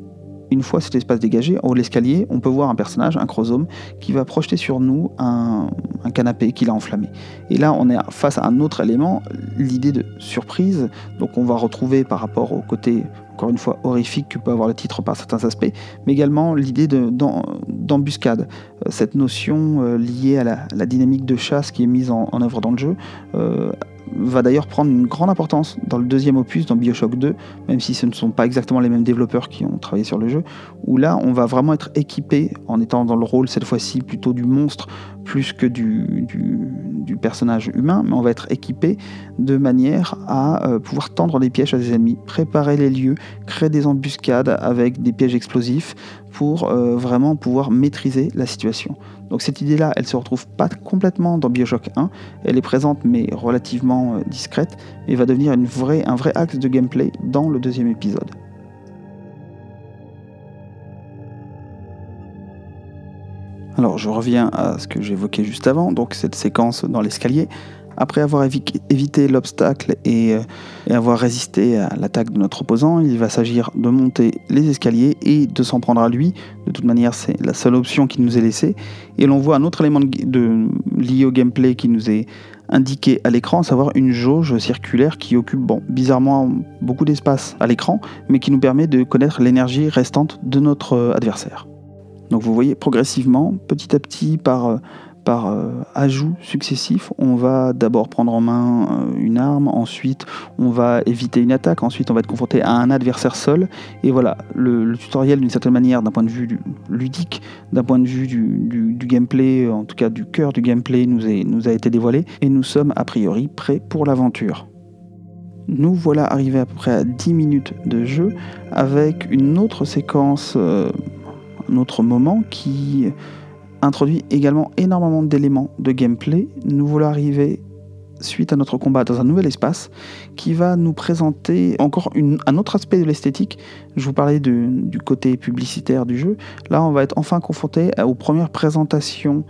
une fois cet espace dégagé, en haut de l'escalier, on peut voir un personnage, un chromosome, qui va projeter sur nous un, canapé qu'il a enflammé. Et là, on est face à un autre élément, l'idée de surprise. Donc, on va retrouver par rapport au côté, encore une fois, horrifique que peut avoir le titre par certains aspects, mais également l'idée d'embuscade. Euh, cette notion euh, liée à la, dynamique de chasse qui est mise en, œuvre dans le jeu. Euh, va d'ailleurs prendre une grande importance dans le deuxième opus, dans Bioshock 2, même si ce ne sont pas exactement les mêmes développeurs qui ont travaillé sur le jeu, où là on va vraiment être équipé, en étant dans le rôle cette fois-ci plutôt du monstre plus que du, personnage humain, mais on va être équipé de manière à euh, pouvoir tendre des pièges à des ennemis, préparer les lieux, créer des embuscades avec des pièges explosifs pour euh, vraiment pouvoir maîtriser la situation. Donc cette idée-là, elle se retrouve pas complètement dans Bioshock 1, elle est présente mais relativement euh, discrète, et va devenir un vrai axe de gameplay dans le deuxième épisode. Alors je reviens à ce que j'évoquais juste avant, donc cette séquence dans l'escalier. Après avoir évité l'obstacle euh, et, avoir résisté à l'attaque de notre opposant, il va s'agir de monter les escaliers et de s'en prendre à lui. De toute manière, c'est la seule option qui nous est laissée. Et l'on voit un autre élément lié au gameplay qui nous est indiqué à l'écran, à savoir une jauge circulaire qui occupe bizarrement beaucoup d'espace à l'écran, mais qui nous permet de connaître l'énergie restante de notre euh, adversaire. Donc vous voyez progressivement, petit à petit, par euh, par euh, ajout successif, on va d'abord prendre en main euh, une arme, ensuite on va éviter une attaque, ensuite on va être confronté à un adversaire seul. Et voilà, le, tutoriel d'une certaine manière, d'un point de vue ludique, d'un point de vue du, gameplay, en tout cas du cœur du gameplay, nous, nous a été dévoilé et nous sommes a priori prêts pour l'aventure. Nous voilà arrivés à peu près à 10 minutes de jeu avec une autre séquence, euh, un autre moment qui introduit également énormément d'éléments de gameplay. Nous voulons arriver suite à notre combat dans un nouvel espace qui va nous présenter encore un autre aspect de l'esthétique. Je vous parlais du côté publicitaire du jeu. Là, on va être enfin confronté aux premières présentations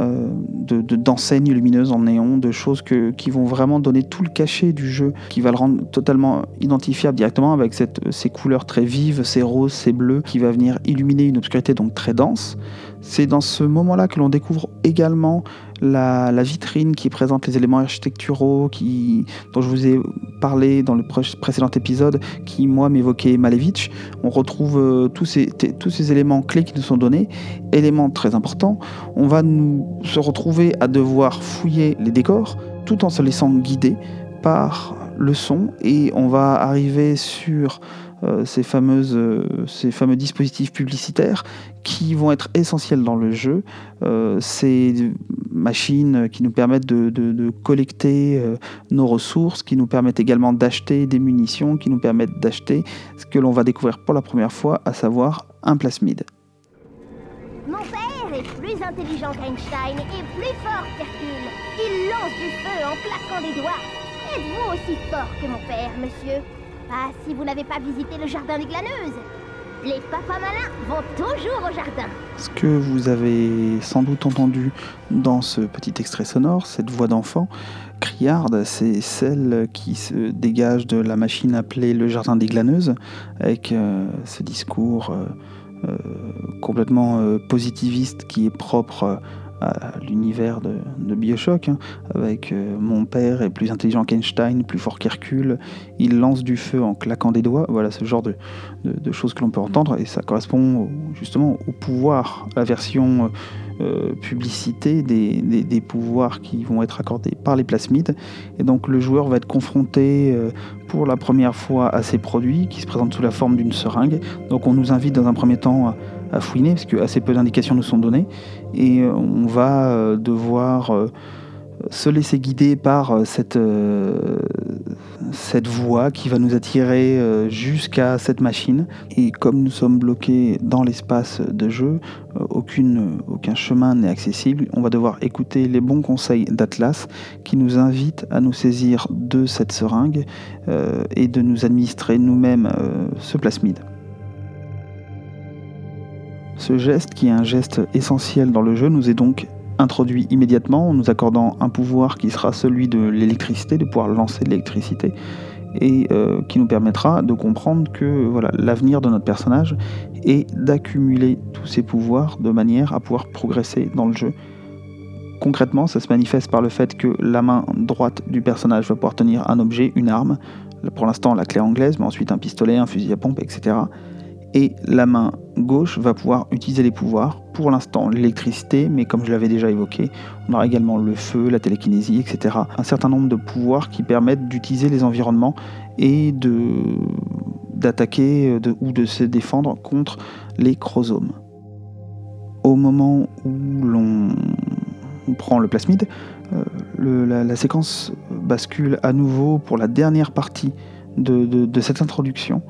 euh, d'enseignes lumineuses en néon, de choses qui vont vraiment donner tout le cachet du jeu, qui va le rendre totalement identifiable directement avec ces couleurs très vives, ces roses, ces bleus, qui va venir illuminer une obscurité donc très dense. C'est dans ce moment-là que l'on découvre également la, vitrine qui présente les éléments architecturaux qui, dont je vous ai parlé dans le précédent épisode, qui moi m'évoquait Malevich. On retrouve euh, tous, ces, tous ces éléments clés qui nous sont donnés, éléments très importants. On va nous se retrouver à devoir fouiller les décors tout en se laissant guider par le son et on va arriver sur euh, euh, ces fameux dispositifs publicitaires qui vont être essentiels dans le jeu. Euh, ces machines qui nous permettent de, collecter nos ressources, qui nous permettent également d'acheter des munitions, qui nous permettent d'acheter ce que l'on va découvrir pour la première fois, à savoir un plasmide. Mon père est plus intelligent qu'Einstein et plus fort qu'Hercule. Il lance du feu en claquant des doigts. Êtes-vous aussi fort que mon père, monsieur? Ah, si vous n'avez pas visité le jardin des glaneuses. Les papas malins vont toujours au jardin. Ce que vous avez sans doute entendu dans ce petit extrait sonore, cette voix d'enfant, criarde, c'est celle qui se dégage de la machine appelée le jardin des glaneuses, avec euh, ce discours euh, complètement positiviste qui est propre à l'univers de, Bioshock, hein, avec euh, mon père est plus intelligent qu'Einstein, plus fort qu'Hercule, il lance du feu en claquant des doigts, voilà ce genre de, choses que l'on peut entendre, et ça correspond justement au pouvoir, la version euh, publicité des, pouvoirs qui vont être accordés par les plasmides. Et donc le joueur va être confronté euh, pour la première fois à ces produits qui se présentent sous la forme d'une seringue. Donc on nous invite dans un premier temps à, fouiner parce que assez peu d'indications nous sont données et on va devoir se laisser guider par euh, cette, euh, voie qui va nous attirer euh, jusqu'à cette machine. Et comme nous sommes bloqués dans l'espace de jeu, aucun chemin n'est accessible. On va devoir écouter les bons conseils d'Atlas qui nous invitent à nous saisir de cette seringue et de nous administrer nous-mêmes ce plasmide. Ce geste, qui est un geste essentiel dans le jeu, nous est donc introduit immédiatement en nous accordant un pouvoir qui sera celui de l'électricité, de pouvoir lancer de l'électricité, et euh, qui nous permettra de comprendre que voilà l'avenir de notre personnage est d'accumuler tous ces pouvoirs de manière à pouvoir progresser dans le jeu. Concrètement, ça se manifeste par le fait que la main droite du personnage va pouvoir tenir un objet, une arme, pour l'instant la clé anglaise, mais ensuite un pistolet, un fusil à pompe, etc et la main gauche va pouvoir utiliser les pouvoirs. Pour l'instant, l'électricité, mais comme je l'avais déjà évoqué, on aura également le feu, la télékinésie, etc. Un certain nombre de pouvoirs qui permettent d'utiliser les environnements et d'attaquer ou de se défendre contre les chromosomes. Au moment où l'on prend le plasmide, euh, la, séquence bascule à nouveau pour la dernière partie de cette introduction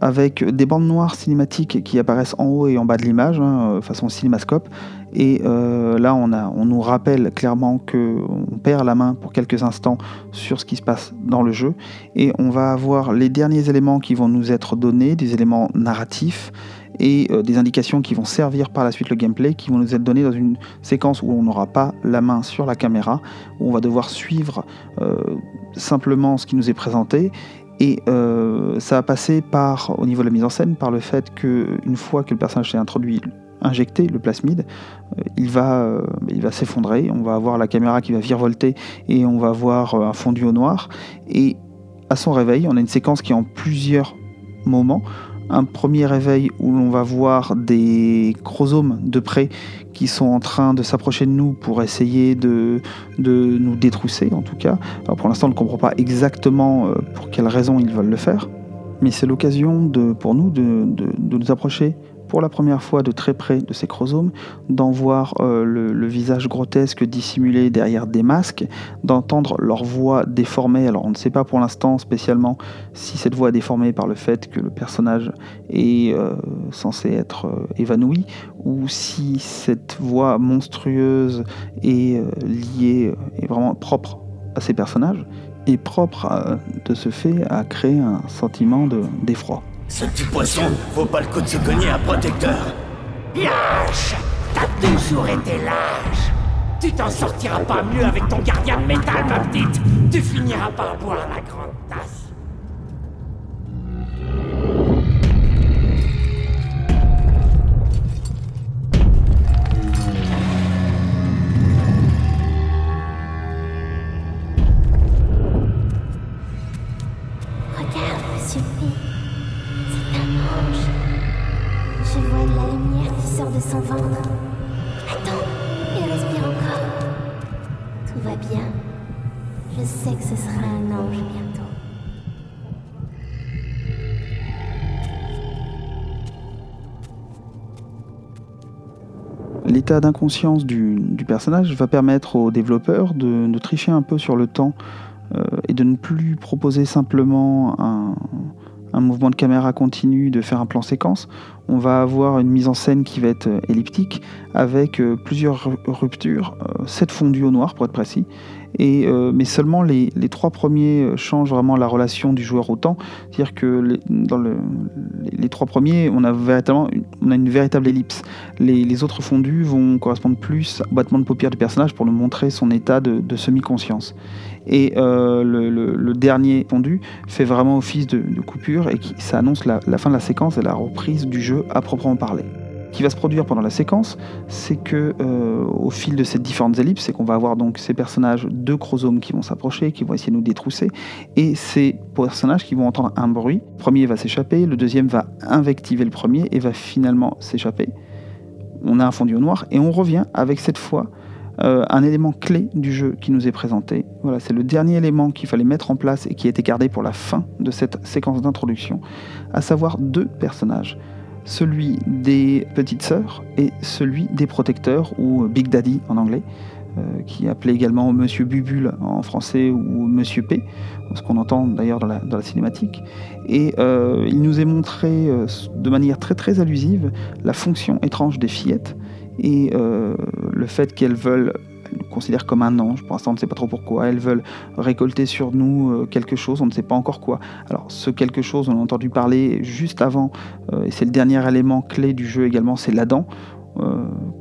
avec des bandes noires cinématiques qui apparaissent en haut et en bas de l'image, hein, euh, façon cinémascope. Et euh, là, on, nous rappelle clairement qu'on perd la main pour quelques instants sur ce qui se passe dans le jeu. Et on va avoir les derniers éléments qui vont nous être donnés, des éléments narratifs et euh, des indications qui vont servir par la suite le gameplay, qui vont nous être donnés dans une séquence où on n'aura pas la main sur la caméra, où on va devoir suivre simplement ce qui nous est présenté et euh, ça a passé par, au niveau de la mise en scène, par le fait qu'une fois que le personnage s'est introduit, injecté le plasmide, euh, il va, euh, il va s'effondrer. On va avoir la caméra qui va virevolter et on va avoir un fondu au noir. Et à son réveil, on a une séquence qui est en plusieurs moments un premier réveil où l'on va voir des chromosomes de près qui sont en train de s'approcher de nous pour essayer de, nous détrousser en tout cas. Pour l'instant on ne comprend pas exactement euh, pour quelles raisons ils veulent le faire, mais c'est l'occasion pour nous de nous approcher pour la première fois de très près de ces chromosomes, d'en voir euh, le, visage grotesque dissimulé derrière des masques, d'entendre leur voix déformée. Alors on ne sait pas pour l'instant spécialement si cette voix est déformée par le fait que le personnage est euh, censé être euh, évanoui, ou si cette voix monstrueuse est liée, est vraiment propre à ces personnages, et propre de ce fait à créer un sentiment d'effroi. Ce petit poisson vaut pas le coup de se cogner un protecteur. Lâche T'as toujours été lâche Tu t'en sortiras pas mieux avec ton gardien de métal, ma petite Tu finiras par boire la grande tasse. D'inconscience du, personnage va permettre aux développeurs de, tricher un peu sur le temps euh, et de ne plus proposer simplement un, mouvement de caméra continu, de faire un plan séquence, on va avoir une mise en scène qui va être euh, elliptique avec euh, plusieurs ruptures, 7 fondus au noir pour être précis, euh, mais seulement les, trois premiers euh, changent vraiment la relation du joueur au temps. C'est-à-dire que dans les, trois premiers, on a, véritablement, une véritable ellipse. Les, autres fondus vont correspondre plus au battement de paupières du personnage pour nous montrer son état de, semi-conscience. Et euh, le, dernier fondu fait vraiment office de, coupure et ça annonce la fin de la séquence et la reprise du jeu à proprement parler qui va se produire pendant la séquence, c'est que euh, au fil de ces différentes ellipses, c'est qu'on va avoir donc ces personnages, deux chromosomes qui vont s'approcher, qui vont essayer de nous détrousser, et ces personnages qui vont entendre un bruit. Le premier va s'échapper, le deuxième va invectiver le premier et va finalement s'échapper. on a un fondu au noir et on revient avec cette fois euh, un élément clé du jeu qui nous est présenté. Voilà, c'est le dernier élément qu'il fallait mettre en place et qui a été gardé pour la fin de cette séquence d'introduction, à savoir deux personnages. Celui des petites sœurs et celui des protecteurs, ou Big Daddy en anglais, euh, qui appelait également Monsieur Bubule en français ou Monsieur P, ce qu'on entend d'ailleurs dans la, cinématique. Et euh, il nous est montré de manière très très allusive la fonction étrange des fillettes et euh, le fait qu'elles veulent nous considèrent comme un ange, pour l'instant on ne sait pas trop pourquoi, elles veulent récolter sur nous euh, quelque chose, on ne sait pas encore quoi. Alors ce quelque chose, on a entendu parler juste avant, euh, et c'est le dernier élément clé du jeu également, c'est l'Adam,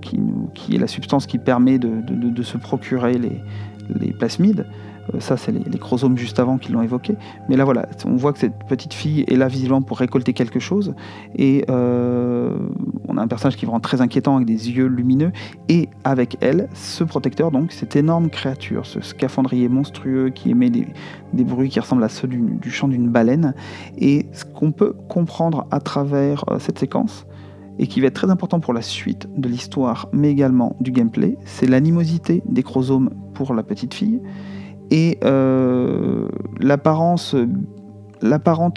qui, qui, est la substance qui permet de, se procurer les plasmides. Euh, ça, c'est les, chromosomes juste avant qui l'ont évoqué. Mais là, voilà, on voit que cette petite fille est là visiblement pour récolter quelque chose. Et euh, on a un personnage qui vraiment très inquiétant avec des yeux lumineux. Et avec elle, ce protecteur, donc, cette énorme créature, ce scaphandrier monstrueux qui émet des, bruits qui ressemblent à ceux du, chant d'une baleine. Et ce qu'on peut comprendre à travers euh, cette séquence, et qui va être très important pour la suite de l'histoire, mais également du gameplay, c'est l'animosité des chromosomes pour la petite fille et euh, l'apparente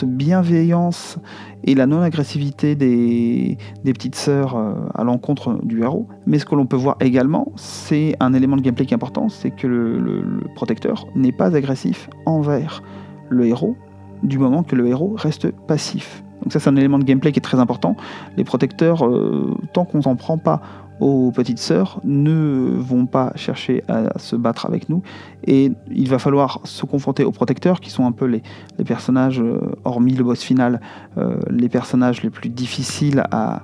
bienveillance et la non-agressivité des, petites sœurs euh, à l'encontre du héros. Mais ce que l'on peut voir également, c'est un élément de gameplay qui est important, c'est que le, protecteur n'est pas agressif envers le héros, du moment que le héros reste passif. Donc ça c'est un élément de gameplay qui est très important. Les protecteurs, euh, tant qu'on s'en prend pas aux petites sœurs ne vont pas chercher à se battre avec nous et il va falloir se confronter aux protecteurs qui sont un peu les, personnages, euh, hormis le boss final, euh, les personnages les plus difficiles à,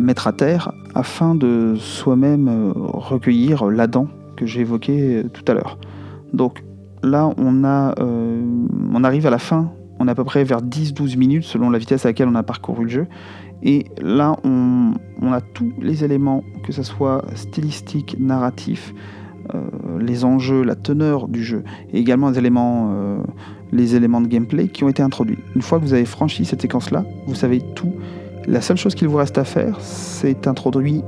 mettre à terre afin de soi-même recueillir l'Adam que j'ai évoqué tout à l'heure. Donc là on, a, on arrive à la fin on est à peu près vers 10-12 minutes selon la vitesse à laquelle on a parcouru le jeu. Et là, on, a tous les éléments, que ce soit stylistique, narratif, euh, les enjeux, la teneur du jeu, et également les éléments, euh, les éléments de gameplay qui ont été introduits. Une fois que vous avez franchi cette séquence-là, vous savez tout. La seule chose qu'il vous reste à faire, c'est introduire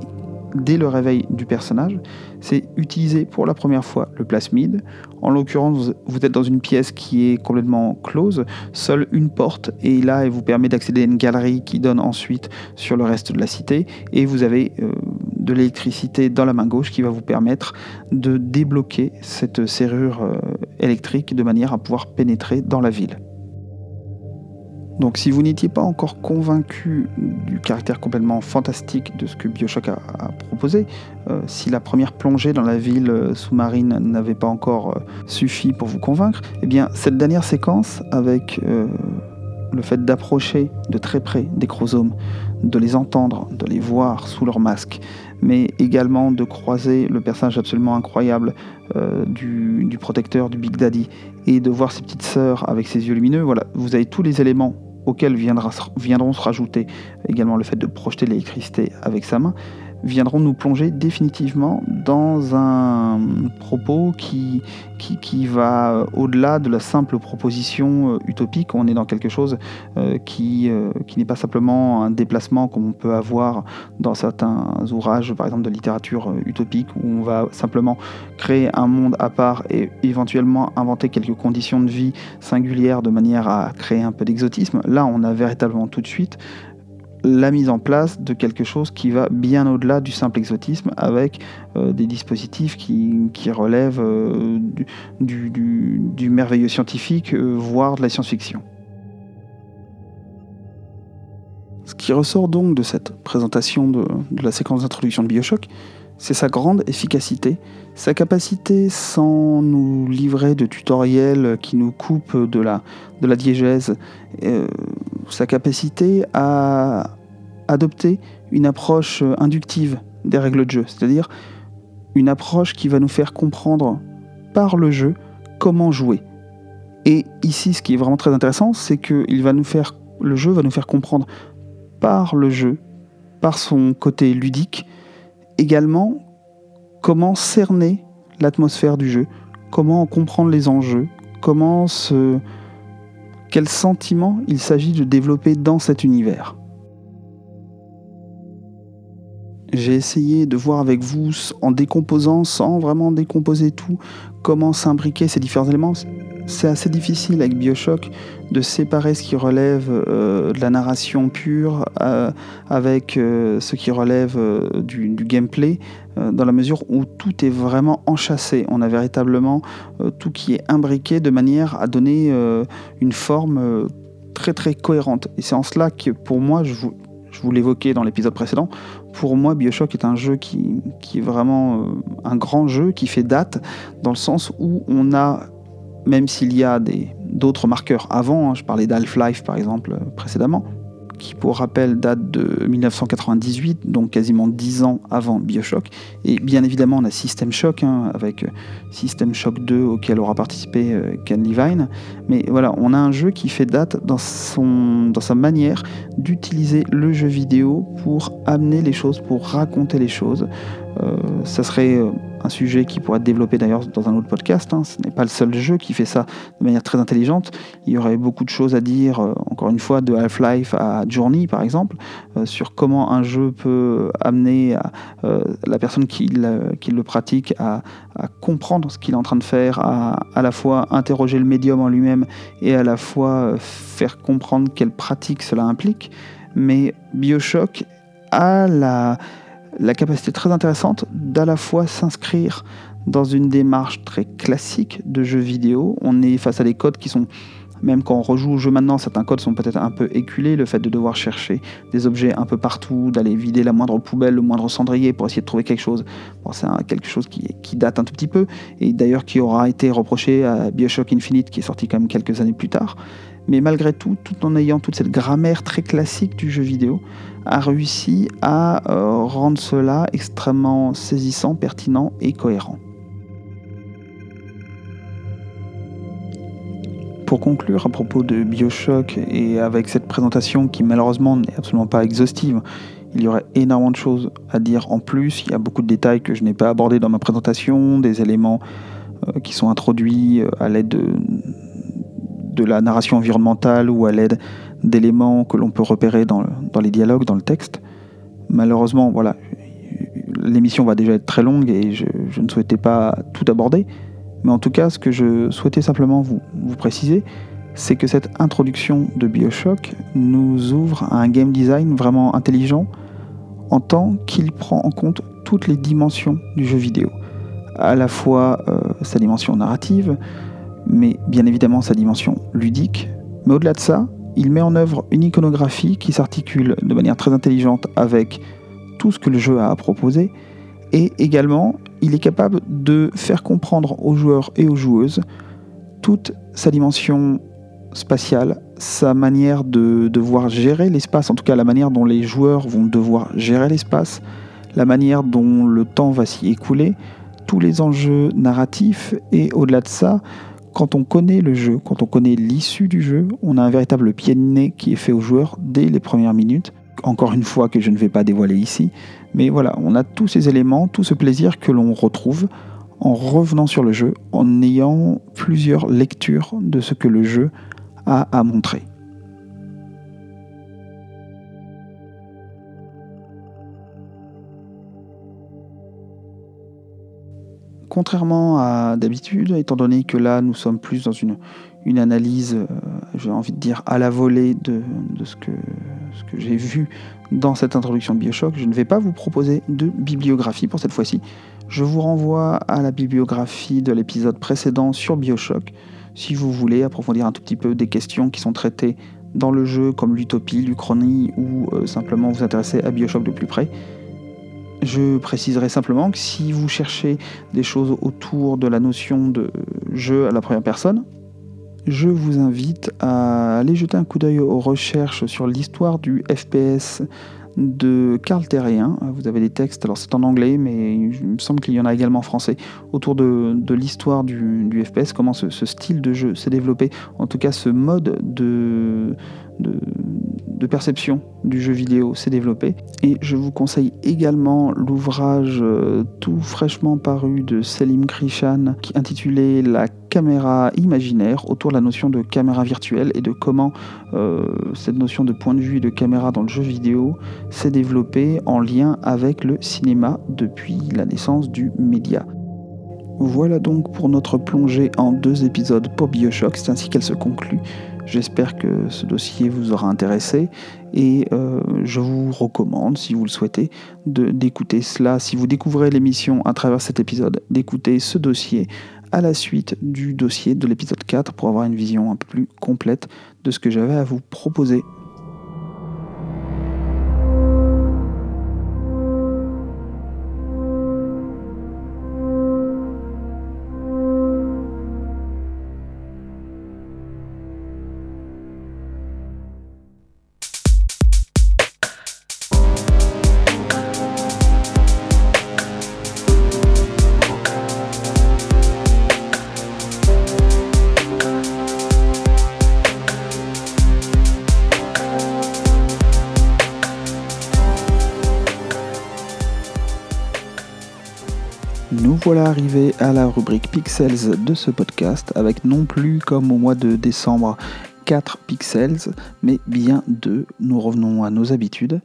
dès le réveil du personnage, c'est utiliser pour la première fois le plasmide. En l'occurrence, vous êtes dans une pièce qui est complètement close, seule une porte, et là, elle vous permet d'accéder à une galerie qui donne ensuite sur le reste de la cité, et vous avez euh, de l'électricité dans la main gauche qui va vous permettre de débloquer cette serrure euh, électrique de manière à pouvoir pénétrer dans la ville. Donc si vous n'étiez pas encore convaincu du caractère complètement fantastique de ce que Bioshock a, proposé, euh, si la première plongée dans la ville euh, sous-marine n'avait pas encore euh, suffi pour vous convaincre, eh bien cette dernière séquence avec le fait d'approcher de très près des chromosomes, de les entendre, de les voir sous leur masque, mais également de croiser le personnage absolument incroyable du, du, protecteur, du Big Daddy, et de voir ses petites sœurs avec ses yeux lumineux, voilà, vous avez tous les éléments auxquels viendront se rajouter également le fait de projeter l'électricité avec sa main, viendront nous plonger définitivement dans un propos qui, va au-delà de la simple proposition euh, utopique. On est dans quelque chose euh, qui, euh, qui n'est pas simplement un déplacement comme on peut avoir dans certains ouvrages, par exemple de littérature utopique, où on va simplement créer un monde à part et éventuellement inventer quelques conditions de vie singulières de manière à créer un peu d'exotisme. Là, on a véritablement tout de suite la mise en place de quelque chose qui va bien au-delà du simple exotisme avec euh, des dispositifs qui, relèvent euh, du, merveilleux scientifique, euh, voire de la science-fiction. Ce qui ressort donc de cette présentation de, la séquence d'introduction de Bioshock, c'est sa grande efficacité, sa capacité sans nous livrer de tutoriels qui nous coupent de la, de la diégèse, sa capacité à adopter une approche euh, inductive des règles de jeu, c'est-à-dire une approche qui va nous faire comprendre par le jeu comment jouer. Et ici, ce qui est vraiment très intéressant, c'est que le jeu va nous faire comprendre par le jeu, par son côté ludique, également comment cerner l'atmosphère du jeu, comment comprendre les enjeux, comment se quel sentiment il s'agit de développer dans cet univers. J'ai essayé de voir avec vous, en décomposant, sans vraiment décomposer tout, comment s'imbriquer ces différents éléments. C'est assez difficile avec Bioshock de séparer ce qui relève euh, de la narration pure euh, avec euh, ce qui relève du, gameplay, dans la mesure où tout est vraiment enchâssé. On a véritablement tout qui est imbriqué de manière à donner une forme très très cohérente. Et c'est en cela que pour moi, je vous, l'évoquais dans l'épisode précédent, pour moi Bioshock est un jeu qui est vraiment un grand jeu, qui fait date, dans le sens où on a même s'il y a d'autres marqueurs avant, hein, je parlais d'Half-Life par exemple précédemment, qui pour rappel date de 1998, donc quasiment 10 ans avant Bioshock. Et bien évidemment, on a System Shock, hein, avec System Shock 2 auquel aura participé euh, Ken Levine. Mais voilà, on a un jeu qui fait date dans sa manière d'utiliser le jeu vidéo pour amener les choses, pour raconter les choses. Euh, ça serait euh, un sujet qui pourrait être développé d'ailleurs dans un autre podcast. Hein. Ce n'est pas le seul jeu qui fait ça de manière très intelligente. Il y aurait beaucoup de choses à dire, euh, encore une fois, de Half-Life à Journey par exemple, sur comment un jeu peut amener la personne qui, le pratique à, comprendre ce qu'il est en train de faire, à à la fois interroger le médium en lui-même et à la fois faire comprendre quelle pratique cela implique. Mais Bioshock a la la capacité très intéressante d'à la fois s'inscrire dans une démarche très classique de jeu vidéo. On est face à des codes qui sont, même quand on rejoue au jeu maintenant, certains codes sont peut-être un peu éculés. Le fait de devoir chercher des objets un peu partout, d'aller vider la moindre poubelle, le moindre cendrier pour essayer de trouver quelque chose, bon, c'est quelque chose qui, qui, date un tout petit peu, et d'ailleurs qui aura été reproché à Bioshock Infinite, qui est sorti quand même quelques années plus tard. Mais malgré tout, tout en ayant toute cette grammaire très classique du jeu vidéo, a réussi à euh, rendre cela extrêmement saisissant, pertinent et cohérent. Pour conclure à propos de Bioshock et avec cette présentation qui malheureusement n'est absolument pas exhaustive, il y aurait énormément de choses à dire en plus, il y a beaucoup de détails que je n'ai pas abordés dans ma présentation, des éléments euh, qui sont introduits euh, à l'aide de, de la narration environnementale ou à l'aide d'éléments que l'on peut repérer dans, les dialogues, dans le texte. Malheureusement, voilà, l'émission va déjà être très longue et je, ne souhaitais pas tout aborder. Mais en tout cas, ce que je souhaitais simplement vous, préciser, c'est que cette introduction de Bioshock nous ouvre à un game design vraiment intelligent en tant qu'il prend en compte toutes les dimensions du jeu vidéo. À la fois euh, sa dimension narrative, mais bien évidemment sa dimension ludique. Mais au-delà de ça, il met en œuvre une iconographie qui s'articule de manière très intelligente avec tout ce que le jeu a à proposer. Et également, il est capable de faire comprendre aux joueurs et aux joueuses toute sa dimension spatiale, sa manière de devoir gérer l'espace, en tout cas la manière dont les joueurs vont devoir gérer l'espace, la manière dont le temps va s'y écouler, tous les enjeux narratifs et au-delà de ça, quand on connaît le jeu, quand on connaît l'issue du jeu, on a un véritable pied de nez qui est fait aux joueurs dès les premières minutes. Encore une fois que je ne vais pas dévoiler ici. Mais voilà, on a tous ces éléments, tout ce plaisir que l'on retrouve en revenant sur le jeu, en ayant plusieurs lectures de ce que le jeu a à montrer. Contrairement à d'habitude, étant donné que là nous sommes plus dans une, analyse, euh, j'ai envie de dire, à la volée de, ce que, ce que j'ai vu dans cette introduction de Bioshock, je ne vais pas vous proposer de bibliographie pour cette fois-ci. Je vous renvoie à la bibliographie de l'épisode précédent sur Bioshock, si vous voulez approfondir un tout petit peu des questions qui sont traitées dans le jeu, comme l'utopie, l'uchronie, ou euh, simplement vous intéresser à Bioshock de plus près. Je préciserai simplement que si vous cherchez des choses autour de la notion de jeu à la première personne, je vous invite à aller jeter un coup d'œil aux recherches sur l'histoire du FPS de Carl Terrien. Vous avez des textes, alors c'est en anglais, mais il me semble qu'il y en a également en français, autour de, l'histoire du, FPS, comment ce, style de jeu s'est développé, en tout cas ce mode de, perception du jeu vidéo s'est développé. Et je vous conseille également l'ouvrage euh, tout fraîchement paru de Selim Krishan qui intitulé La caméra imaginaire autour de la notion de caméra virtuelle et de comment euh, cette notion de point de vue de caméra dans le jeu vidéo s'est développée en lien avec le cinéma depuis la naissance du média. Voilà donc pour notre plongée en deux épisodes pour Bioshock, c'est ainsi qu'elle se conclut. J'espère que ce dossier vous aura intéressé et euh, je vous recommande, si vous le souhaitez, d'écouter cela. Si vous découvrez l'émission à travers cet épisode, d'écouter ce dossier à la suite du dossier de l'épisode 4 pour avoir une vision un peu plus complète de ce que j'avais à vous proposer. Voilà arrivé à la rubrique Pixels de ce podcast, avec non plus comme au mois de décembre 4 pixels, mais bien 2. Nous revenons à nos habitudes.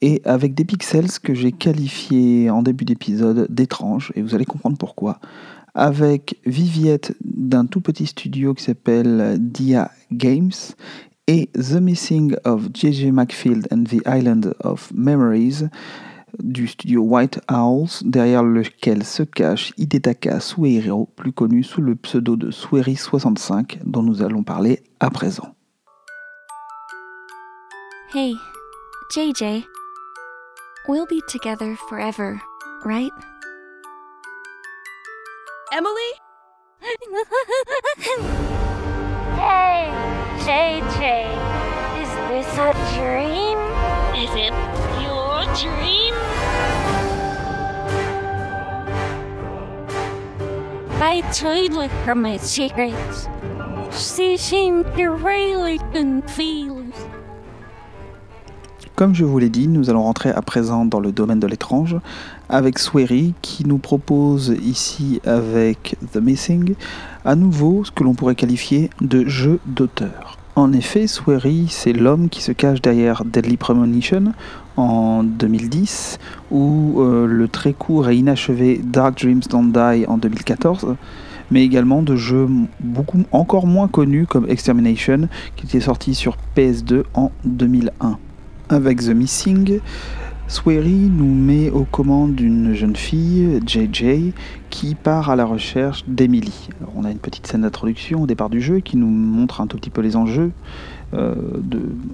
Et avec des pixels que j'ai qualifiés en début d'épisode d'étranges, et vous allez comprendre pourquoi. Avec Viviette d'un tout petit studio qui s'appelle Dia Games et The Missing of J.J. McField and the Island of Memories du studio White Owls, derrière lequel se cache Hidetaka Suehiro, plus connu sous le pseudo de Sueri65, dont nous allons parler à présent. Hey, JJ. We'll be together forever, right? Emily? hey, JJ. Is this a dream? Is it? Dream? I told her my secrets. She seemed really confused. Comme je vous l'ai dit, nous allons rentrer à présent dans le domaine de l'étrange avec Swery qui nous propose ici avec The Missing à nouveau ce que l'on pourrait qualifier de jeu d'auteur. En effet, Swery, c'est l'homme qui se cache derrière Deadly Premonition en 2010 ou euh, le très court et inachevé Dark Dreams Don't Die en 2014 mais également de jeux beaucoup encore moins connus comme Extermination qui était sorti sur PS2 en 2001. Avec The Missing, Swery nous met aux commandes d'une jeune fille, JJ, qui part à la recherche d'Emily. On a une petite scène d'introduction au départ du jeu qui nous montre un tout petit peu les enjeux, euh,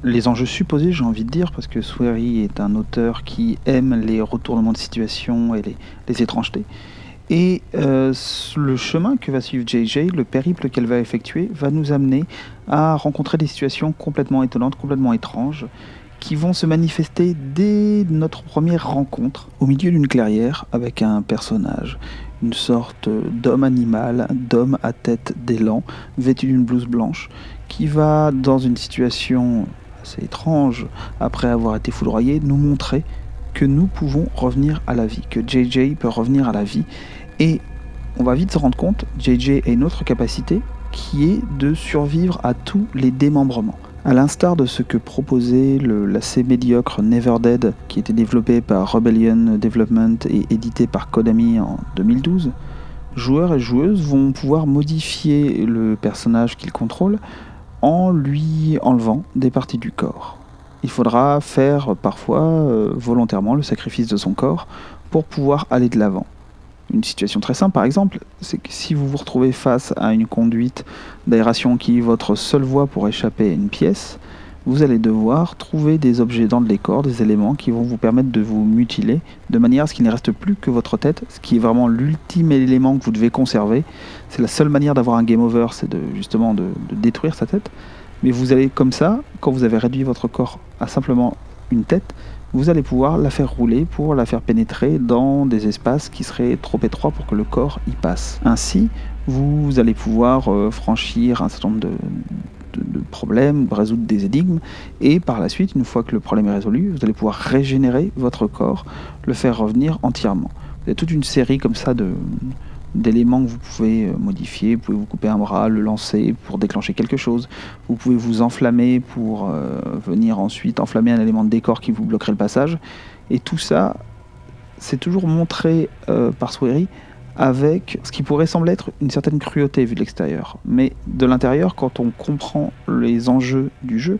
les enjeux supposés, j'ai envie de dire, parce que Swery est un auteur qui aime les retournements de situation et les, étrangetés. Et euh, le chemin que va suivre JJ, le périple qu'elle va effectuer, va nous amener à rencontrer des situations complètement étonnantes, complètement étranges, qui vont se manifester dès notre première rencontre au milieu d'une clairière avec un personnage, une sorte d'homme animal, d'homme à tête d'élan, vêtu d'une blouse blanche, qui va, dans une situation assez étrange, après avoir été foudroyé, nous montrer que nous pouvons revenir à la vie, que JJ peut revenir à la vie. Et on va vite se rendre compte, JJ a une autre capacité qui est de survivre à tous les démembrements. À l'instar de ce que proposait l'assez médiocre Never Dead, qui était développé par Rebellion Development et édité par Konami en 2012, joueurs et joueuses vont pouvoir modifier le personnage qu'ils contrôlent en lui enlevant des parties du corps. Il faudra faire parfois euh, volontairement le sacrifice de son corps pour pouvoir aller de l'avant. Une situation très simple, par exemple, c'est que si vous vous retrouvez face à une conduite d'aération qui est votre seule voie pour échapper à une pièce, vous allez devoir trouver des objets dans le décor, des éléments qui vont vous permettre de vous mutiler de manière à ce qu'il ne reste plus que votre tête, ce qui est vraiment l'ultime élément que vous devez conserver. C'est la seule manière d'avoir un game over, c'est de, justement de, de détruire sa tête. Mais vous allez comme ça, quand vous avez réduit votre corps à simplement une tête, vous allez pouvoir la faire rouler pour la faire pénétrer dans des espaces qui seraient trop étroits pour que le corps y passe. Ainsi, vous allez pouvoir euh, franchir un certain nombre de, problèmes, résoudre des énigmes, et par la suite, une fois que le problème est résolu, vous allez pouvoir régénérer votre corps, le faire revenir entièrement. Vous avez toute une série comme ça de d'éléments que vous pouvez modifier. Vous pouvez vous couper un bras, le lancer pour déclencher quelque chose. Vous pouvez vous enflammer pour venir ensuite enflammer un élément de décor qui vous bloquerait le passage. Et tout ça, c'est toujours montré par Swery avec ce qui pourrait sembler être une certaine cruauté vu de l'extérieur. Mais de l'intérieur, quand on comprend les enjeux du jeu,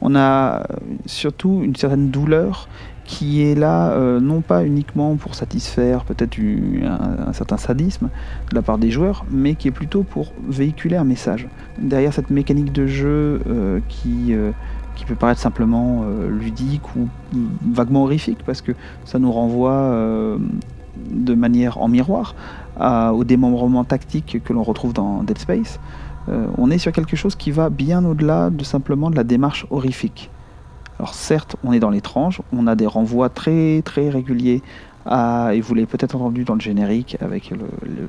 on a surtout une certaine douleur qui est là euh, non pas uniquement pour satisfaire peut-être un, certain sadisme de la part des joueurs, mais qui est plutôt pour véhiculer un message. Derrière cette mécanique de jeu euh, qui, euh, qui peut paraître simplement ludique ou vaguement horrifique, parce que ça nous renvoie de manière en miroir au démembrement tactique que l'on retrouve dans Dead Space, euh, on est sur quelque chose qui va bien au-delà de simplement de la démarche horrifique. Alors certes, on est dans l'étrange, on a des renvois très très réguliers et vous l'avez peut-être entendu dans le générique avec le,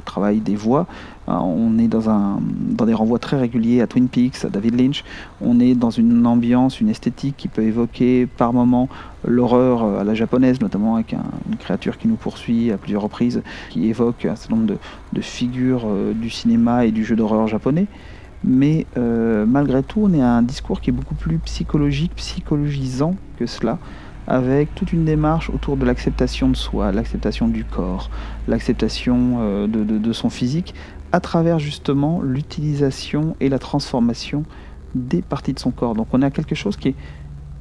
travail des voix, hein, on est dans, un, dans des renvois très réguliers à Twin Peaks, à David Lynch, on est dans une ambiance, une esthétique qui peut évoquer par moments l'horreur à la japonaise, notamment avec une créature qui nous poursuit à plusieurs reprises, qui évoque un certain nombre de, figures euh, du cinéma et du jeu d'horreur japonais. Mais euh, malgré tout, on est à un discours qui est beaucoup plus psychologique, psychologisant que cela avec toute une démarche autour de l'acceptation de soi, l'acceptation du corps, l'acceptation euh, de, son physique, à travers justement l'utilisation et la transformation des parties de son corps. Donc on a quelque chose qui est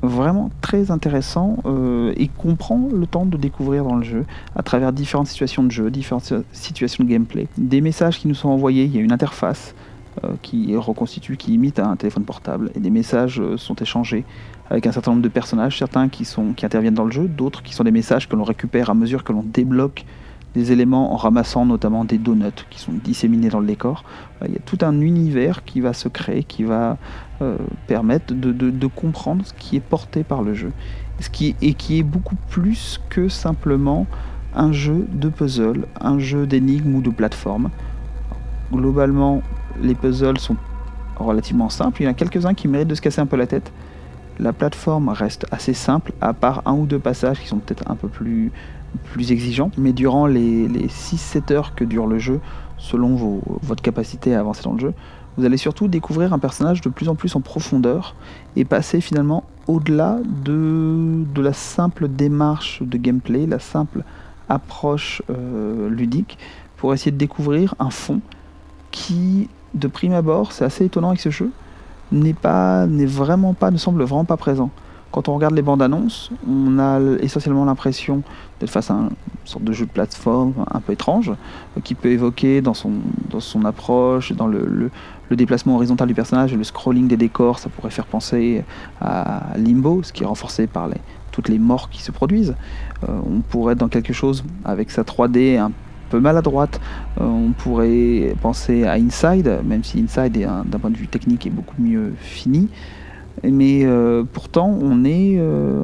vraiment très intéressant euh, et qu'on prend le temps de découvrir dans le jeu à travers différentes situations de jeu, différentes situations de gameplay. Des messages qui nous sont envoyés, il y a une interface euh, qui reconstitue, qui imite un téléphone portable et des messages sont échangés avec un certain nombre de personnages, certains qui, sont, qui interviennent dans le jeu, d'autres qui sont des messages que l'on récupère à mesure que l'on débloque des éléments en ramassant notamment des donuts qui sont disséminés dans le décor. Il y a tout un univers qui va se créer, qui va euh, permettre de, comprendre ce qui est porté par le jeu. Ce qui, et qui est beaucoup plus que simplement un jeu de puzzle, un jeu d'énigmes ou de plateforme. Globalement, les puzzles sont relativement simples. Il y en a quelques-uns qui méritent de se casser un peu la tête. La plateforme reste assez simple, à part un ou deux passages qui sont peut-être un peu plus, plus exigeants. Mais durant les, 6-7 heures que dure le jeu, selon votre capacité à avancer dans le jeu, vous allez surtout découvrir un personnage de plus en plus en profondeur et passer finalement au-delà de, de, la simple démarche de gameplay, la simple approche euh, ludique, pour essayer de découvrir un fond qui, de prime abord, c'est assez étonnant avec ce jeu, n'est pas, n'est vraiment pas, ne semble vraiment pas présent. Quand on regarde les bandes annonces, on a essentiellement l'impression d'être face à une sorte de jeu de plateforme un peu étrange, euh, qui peut évoquer dans son, dans son approche, dans le, le, déplacement horizontal du personnage et le scrolling des décors, ça pourrait faire penser à Limbo, ce qui est renforcé par les, toutes les morts qui se produisent. Euh, on pourrait être dans quelque chose avec sa 3D un maladroite. Euh, on pourrait penser à Inside, même si Inside, d'un point de vue technique, est beaucoup mieux fini. Mais euh, pourtant, on est euh,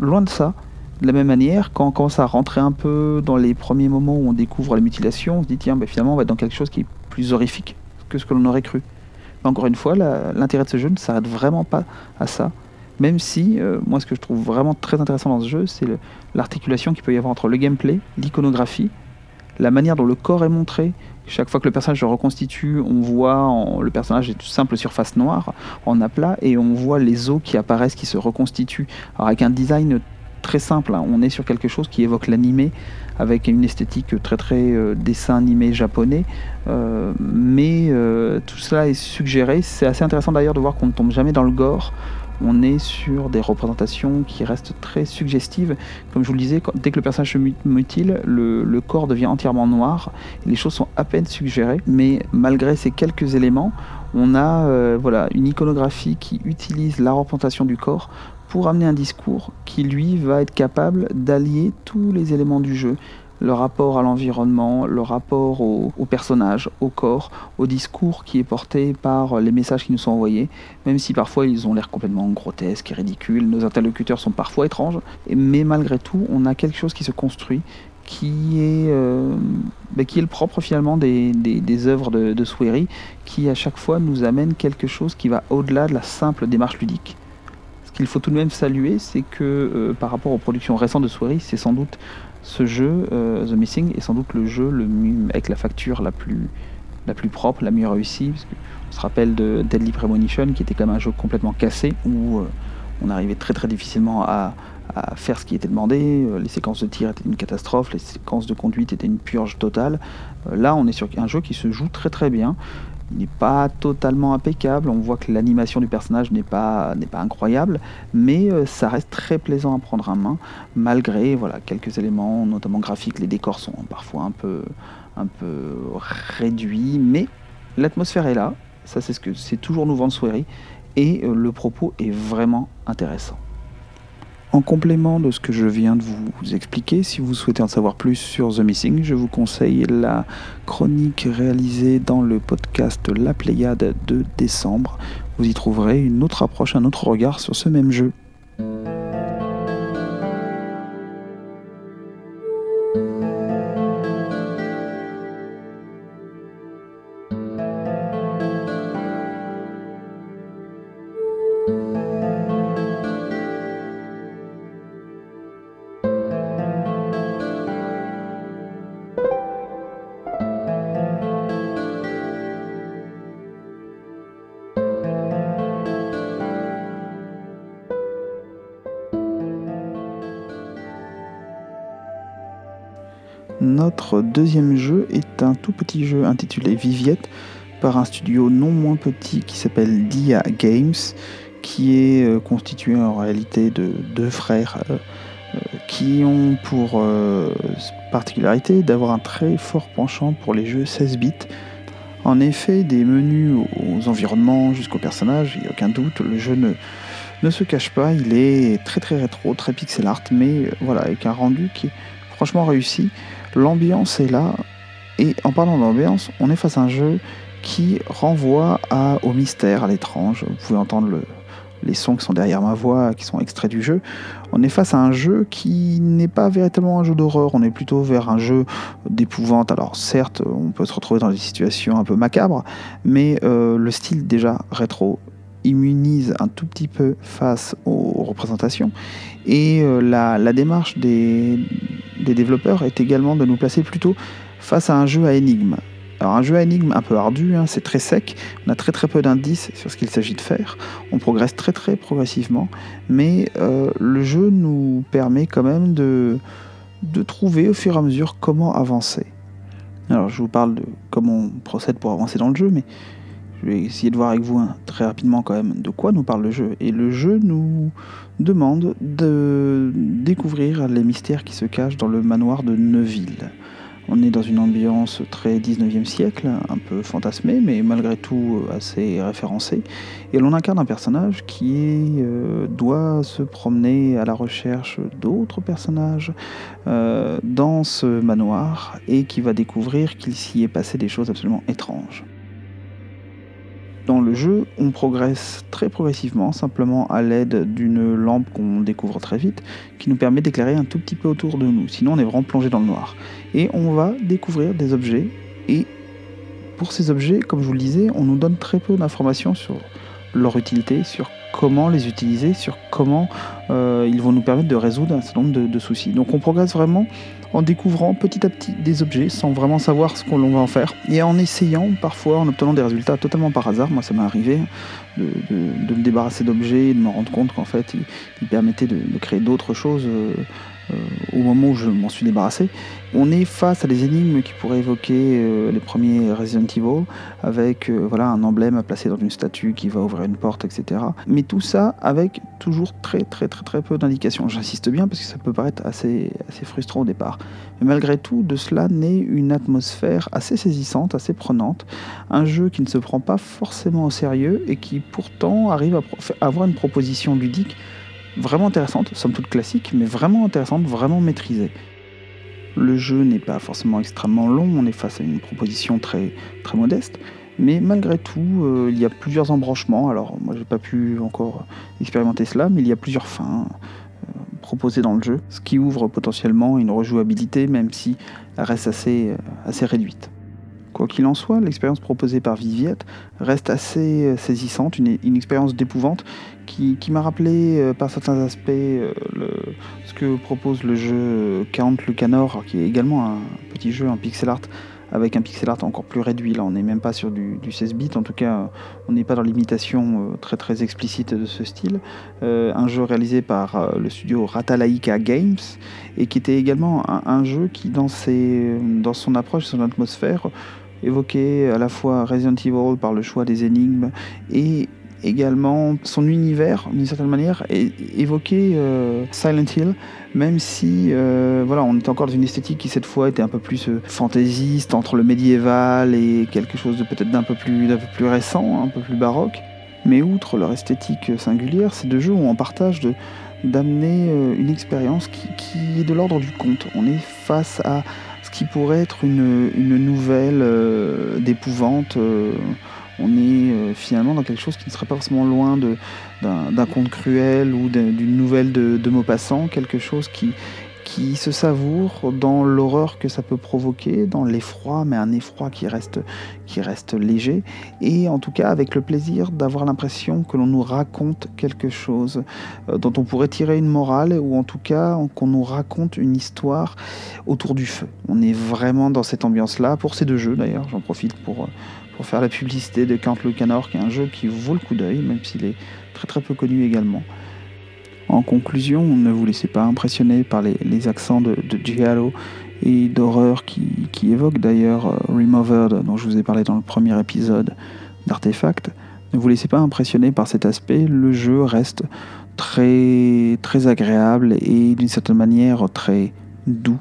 loin de ça. De la même manière, quand on commence à rentrer un peu dans les premiers moments où on découvre la mutilation, on se dit tiens, ben, finalement, on va être dans quelque chose qui est plus horrifique que ce que l'on aurait cru. Mais encore une fois, l'intérêt de ce jeu ne s'arrête vraiment pas à ça. Même si, moi, ce que je trouve vraiment très intéressant dans ce jeu, c'est l'articulation qu'il peut y avoir entre le gameplay, l'iconographie la manière dont le corps est montré. Chaque fois que le personnage se reconstitue, on voit le personnage est une simple surface noire en aplat et on voit les os qui apparaissent, qui se reconstituent. Alors avec un design très simple, hein. on est sur quelque chose qui évoque l'animé avec une esthétique très très euh, dessin animé japonais, euh, mais euh, tout cela est suggéré. C'est assez intéressant d'ailleurs de voir qu'on ne tombe jamais dans le gore on est sur des représentations qui restent très suggestives. Comme je vous le disais, dès que le personnage se mutile, le, corps devient entièrement noir. les choses sont à peine suggérées, mais malgré ces quelques éléments, on a euh, voilà, une iconographie qui utilise la représentation du corps pour amener un discours qui lui va être capable d'allier tous les éléments du jeu, le rapport à l'environnement, le rapport au, personnage, au corps, au discours qui est porté par les messages qui nous sont envoyés, même si parfois ils ont l'air complètement grotesques et ridicules, nos interlocuteurs sont parfois étranges, mais malgré tout, on a quelque chose qui se construit, qui est, euh, bah, qui est le propre finalement des, des, œuvres de, de qui à chaque fois nous amène quelque chose qui va au-delà de la simple démarche ludique. Ce qu'il faut tout de même saluer, c'est que euh, par rapport aux productions récentes de Swery, c'est sans doute ce jeu, euh, The Missing, est sans doute le jeu avec la facture la plus, la plus propre, la mieux réussie. on se rappelle de Deadly Premonition, qui était même un jeu complètement cassé, où on arrivait très très difficilement à, à faire ce qui était demandé. Euh, les séquences de tir étaient une catastrophe, les séquences de conduite étaient une purge totale. Euh, là, on est sur un jeu qui se joue très très bien. Il n'est pas totalement impeccable, on voit que l'animation du personnage n'est pas, incroyable, mais euh, ça reste très plaisant à prendre en main, malgré voilà, quelques éléments, notamment graphiques. Les décors sont parfois un peu, un peu réduits, mais l'atmosphère est là, ça c'est ce que c'est toujours nous vendre et le propos est vraiment intéressant. En complément de ce que je viens de vous expliquer, si vous souhaitez en savoir plus sur The Missing, je vous conseille la chronique réalisée dans le podcast La Pléiade de décembre. Vous y trouverez une autre approche, un autre regard sur ce même jeu. Viviette par un studio non moins petit qui s'appelle Dia Games, qui est euh, constitué en réalité de deux frères euh, euh, qui ont pour particularité d'avoir un très fort penchant pour les jeux 16 bits. En effet, des menus aux environnements jusqu'aux personnages, il n'y a aucun doute, le jeu ne, ne se cache pas, il est très très rétro, très pixel art, mais voilà, avec un rendu qui est franchement réussi. L'ambiance est là, et en parlant d'ambiance, on est face à un jeu qui renvoie au mystère, à l'étrange. Vous pouvez entendre les sons qui sont derrière ma voix, qui sont extraits du jeu. On est face à un jeu qui n'est pas véritablement un jeu d'horreur, on est plutôt vers un jeu d'épouvante. Alors certes, on peut se retrouver dans des situations un peu macabres, mais euh, le style déjà rétro immunise un tout petit peu face aux représentations. Et euh, la, démarche des, développeurs est également de nous placer plutôt face à un jeu à énigmes. Alors un jeu à énigmes un peu ardu, hein, c'est très sec, on a très très peu d'indices sur ce qu'il s'agit de faire, on progresse très très progressivement, mais euh, le jeu nous permet quand même de, de trouver au fur et à mesure comment avancer. Alors je vous parle de comment on procède pour avancer dans le jeu, mais je vais essayer de voir avec vous hein, très rapidement quand même de quoi nous parle le jeu. Et le jeu nous demande de découvrir les mystères qui se cachent dans le manoir de Neuville. On est dans une ambiance très 19e siècle, un peu fantasmée, mais malgré tout assez référencée. Et l'on incarne un personnage qui euh, doit se promener à la recherche d'autres personnages euh, dans ce manoir et qui va découvrir qu'il s'y est passé des choses absolument étranges. Dans le jeu, on progresse très progressivement, simplement à l'aide d'une lampe qu'on découvre très vite, qui nous permet d'éclairer un tout petit peu autour de nous. Sinon, on est vraiment plongé dans le noir. Et on va découvrir des objets. Et pour ces objets, comme je vous le disais, on nous donne très peu d'informations sur leur utilité, sur comment les utiliser, sur comment euh, ils vont nous permettre de résoudre un certain nombre de, soucis. Donc on progresse vraiment en découvrant petit à petit des objets sans vraiment savoir ce qu'on va en faire et en essayant parfois en obtenant des résultats totalement par hasard. Moi ça m'est arrivé de, me débarrasser d'objets et de me rendre compte qu'en fait ils, permettaient de, créer d'autres choses. Euh, au moment où je m'en suis débarrassé. On est face à des énigmes qui pourraient évoquer euh, les premiers Resident Evil, avec euh, voilà, un emblème à placer dans une statue qui va ouvrir une porte, etc. Mais tout ça avec toujours très très très très peu d'indications. J'insiste bien parce que ça peut paraître assez, assez frustrant au départ. Mais malgré tout, de cela naît une atmosphère assez saisissante, assez prenante. Un jeu qui ne se prend pas forcément au sérieux et qui pourtant arrive à avoir une proposition ludique vraiment intéressante, somme toute classique, mais vraiment intéressante, vraiment maîtrisée. Le jeu n'est pas forcément extrêmement long, on est face à une proposition très, très modeste, mais malgré tout, euh, il y a plusieurs embranchements. Alors, moi, j'ai pas pu encore expérimenter cela, mais il y a plusieurs fins. Euh, proposées dans le jeu, ce qui ouvre potentiellement une rejouabilité même si elle reste assez, assez réduite. Quoi qu'il en soit, l'expérience proposée par Viviette reste assez saisissante, une, une expérience d'épouvante qui, m'a rappelé par certains aspects le, ce que propose le jeu Count Lucanor, qui est également un petit jeu en pixel art avec un pixel art encore plus réduit. Là, on n'est même pas sur du, 16 bits. En tout cas, on n'est pas dans l'imitation euh, très très explicite de ce style. Euh, un jeu réalisé par euh, le studio Ratalaika Games et qui était également un, jeu qui, dans, ses, dans son approche, son atmosphère, évoquait à la fois Resident Evil par le choix des énigmes et également son univers, d'une certaine manière, évoquait Silent Hill même si euh, voilà, on était encore dans une esthétique qui cette fois était un peu plus euh, fantaisiste entre le médiéval et quelque chose de peut-être d'un peu plus d'un peu plus récent, un peu plus baroque. Mais outre leur esthétique singulière, ces deux jeux ont en partage de d'amener euh, une expérience qui, qui, est de l'ordre du conte. On est face à ce qui pourrait être une, une nouvelle d'épouvante on est euh, finalement dans quelque chose qui ne serait pas forcément loin d'un conte cruel ou d'une nouvelle de, Maupassant, quelque chose qui, se savoure dans l'horreur que ça peut provoquer, dans l'effroi, mais un effroi qui reste, léger, et en tout cas avec le plaisir d'avoir l'impression que l'on nous raconte quelque chose euh, dont on pourrait tirer une morale, ou en tout cas qu'on nous raconte une histoire autour du feu. On est vraiment dans cette ambiance-là, pour ces deux jeux d'ailleurs, j'en profite pour, pour faire la publicité de Count Lucanor, qui est un jeu qui vaut le coup d'œil, même s'il est très très peu connu également. En conclusion, ne vous laissez pas impressionner par les, accents de, de Giallo et d'horreur qui, évoquent d'ailleurs euh, Removered, dont je vous ai parlé dans le premier épisode d'Artefact. Ne vous laissez pas impressionner par cet aspect, le jeu reste très, très agréable et d'une certaine manière très doux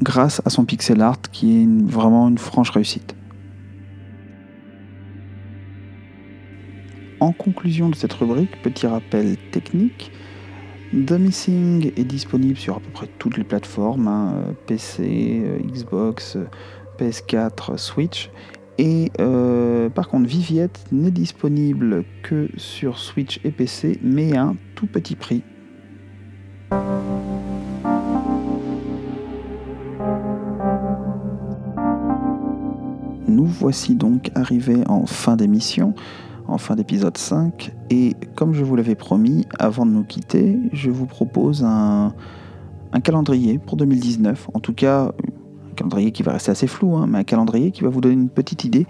grâce à son pixel art qui est vraiment une franche réussite. En conclusion de cette rubrique, petit rappel technique. The est disponible sur à peu près toutes les plateformes, hein, PC, euh, Xbox, PS4, Switch. Et euh, par contre, Viviette n'est disponible que sur Switch et PC, mais à un tout petit prix. Nous voici donc arrivés en fin d'émission en fin d'épisode 5. Et comme je vous l'avais promis, avant de nous quitter, je vous propose un, calendrier pour 2019. En tout cas, un calendrier qui va rester assez flou, hein, mais un calendrier qui va vous donner une petite idée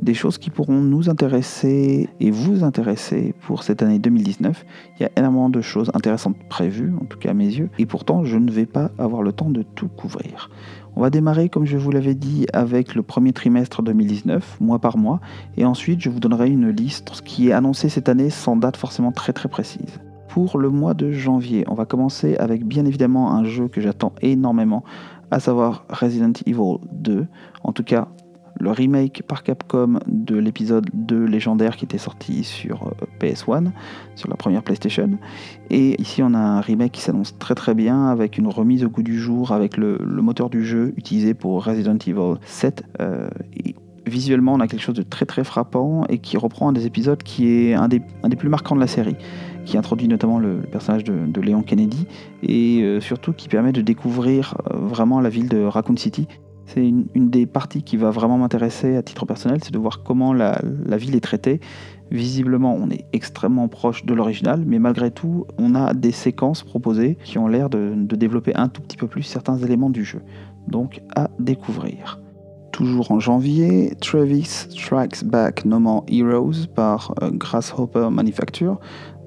des choses qui pourront nous intéresser et vous intéresser pour cette année 2019. Il y a énormément de choses intéressantes prévues, en tout cas à mes yeux, et pourtant je ne vais pas avoir le temps de tout couvrir. On va démarrer, comme je vous l'avais dit, avec le premier trimestre 2019, mois par mois, et ensuite je vous donnerai une liste qui est annoncée cette année sans date forcément très très précise. Pour le mois de janvier, on va commencer avec bien évidemment un jeu que j'attends énormément, à savoir Resident Evil 2. En tout cas, le remake par Capcom de l'épisode 2 légendaire qui était sorti sur euh, PS1, sur la première PlayStation. Et ici, on a un remake qui s'annonce très très bien avec une remise au goût du jour avec le, moteur du jeu utilisé pour Resident Evil 7. Euh, visuellement, on a quelque chose de très très frappant et qui reprend un des épisodes qui est un des, un des plus marquants de la série qui introduit notamment le, personnage de, de, Léon Kennedy et euh, surtout qui permet de découvrir vraiment la ville de Raccoon City c'est une, des parties qui va vraiment m'intéresser à titre personnel, c'est de voir comment la, ville est traitée. Visiblement, on est extrêmement proche de l'original, mais malgré tout, on a des séquences proposées qui ont l'air de, développer un tout petit peu plus certains éléments du jeu. Donc à découvrir. Toujours en janvier, Travis Strikes Back nommant Heroes par euh, Grasshopper Manufacture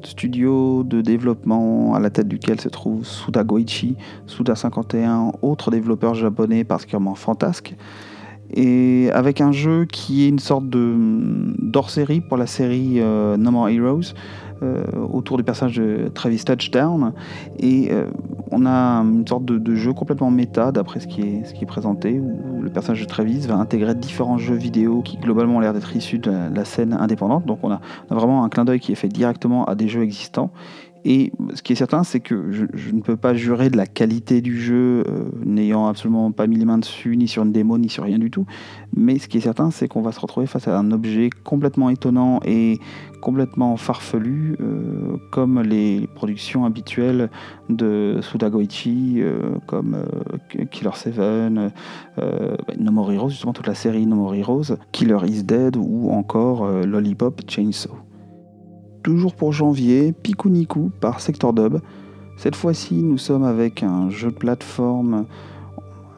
studio de développement à la tête duquel se trouve Suda Goichi, Suda 51, autre développeur japonais particulièrement fantasque, et avec un jeu qui est une sorte de d'hors-série pour la série euh, No More Heroes, autour du personnage de Travis Touchdown. Et euh, on a une sorte de, jeu complètement méta, d'après ce qui est présenté, où le personnage de Travis va intégrer différents jeux vidéo qui globalement ont l'air d'être issus de la scène indépendante. Donc on a, vraiment un clin d'œil qui est fait directement à des jeux existants. Et ce qui est certain, c'est que je, ne peux pas jurer de la qualité du jeu, euh, n'ayant absolument pas mis les mains dessus, ni sur une démo, ni sur rien du tout. Mais ce qui est certain, c'est qu'on va se retrouver face à un objet complètement étonnant et complètement farfelu, euh, comme les productions habituelles de Suda Goichi, euh, comme Killer 7, No More Heroes, justement toute la série No More Heroes, Killer is Dead ou encore Lollipop Chainsaw toujours pour janvier, Pikuniku par Sector Dub. Cette fois-ci, nous sommes avec un jeu de plateforme,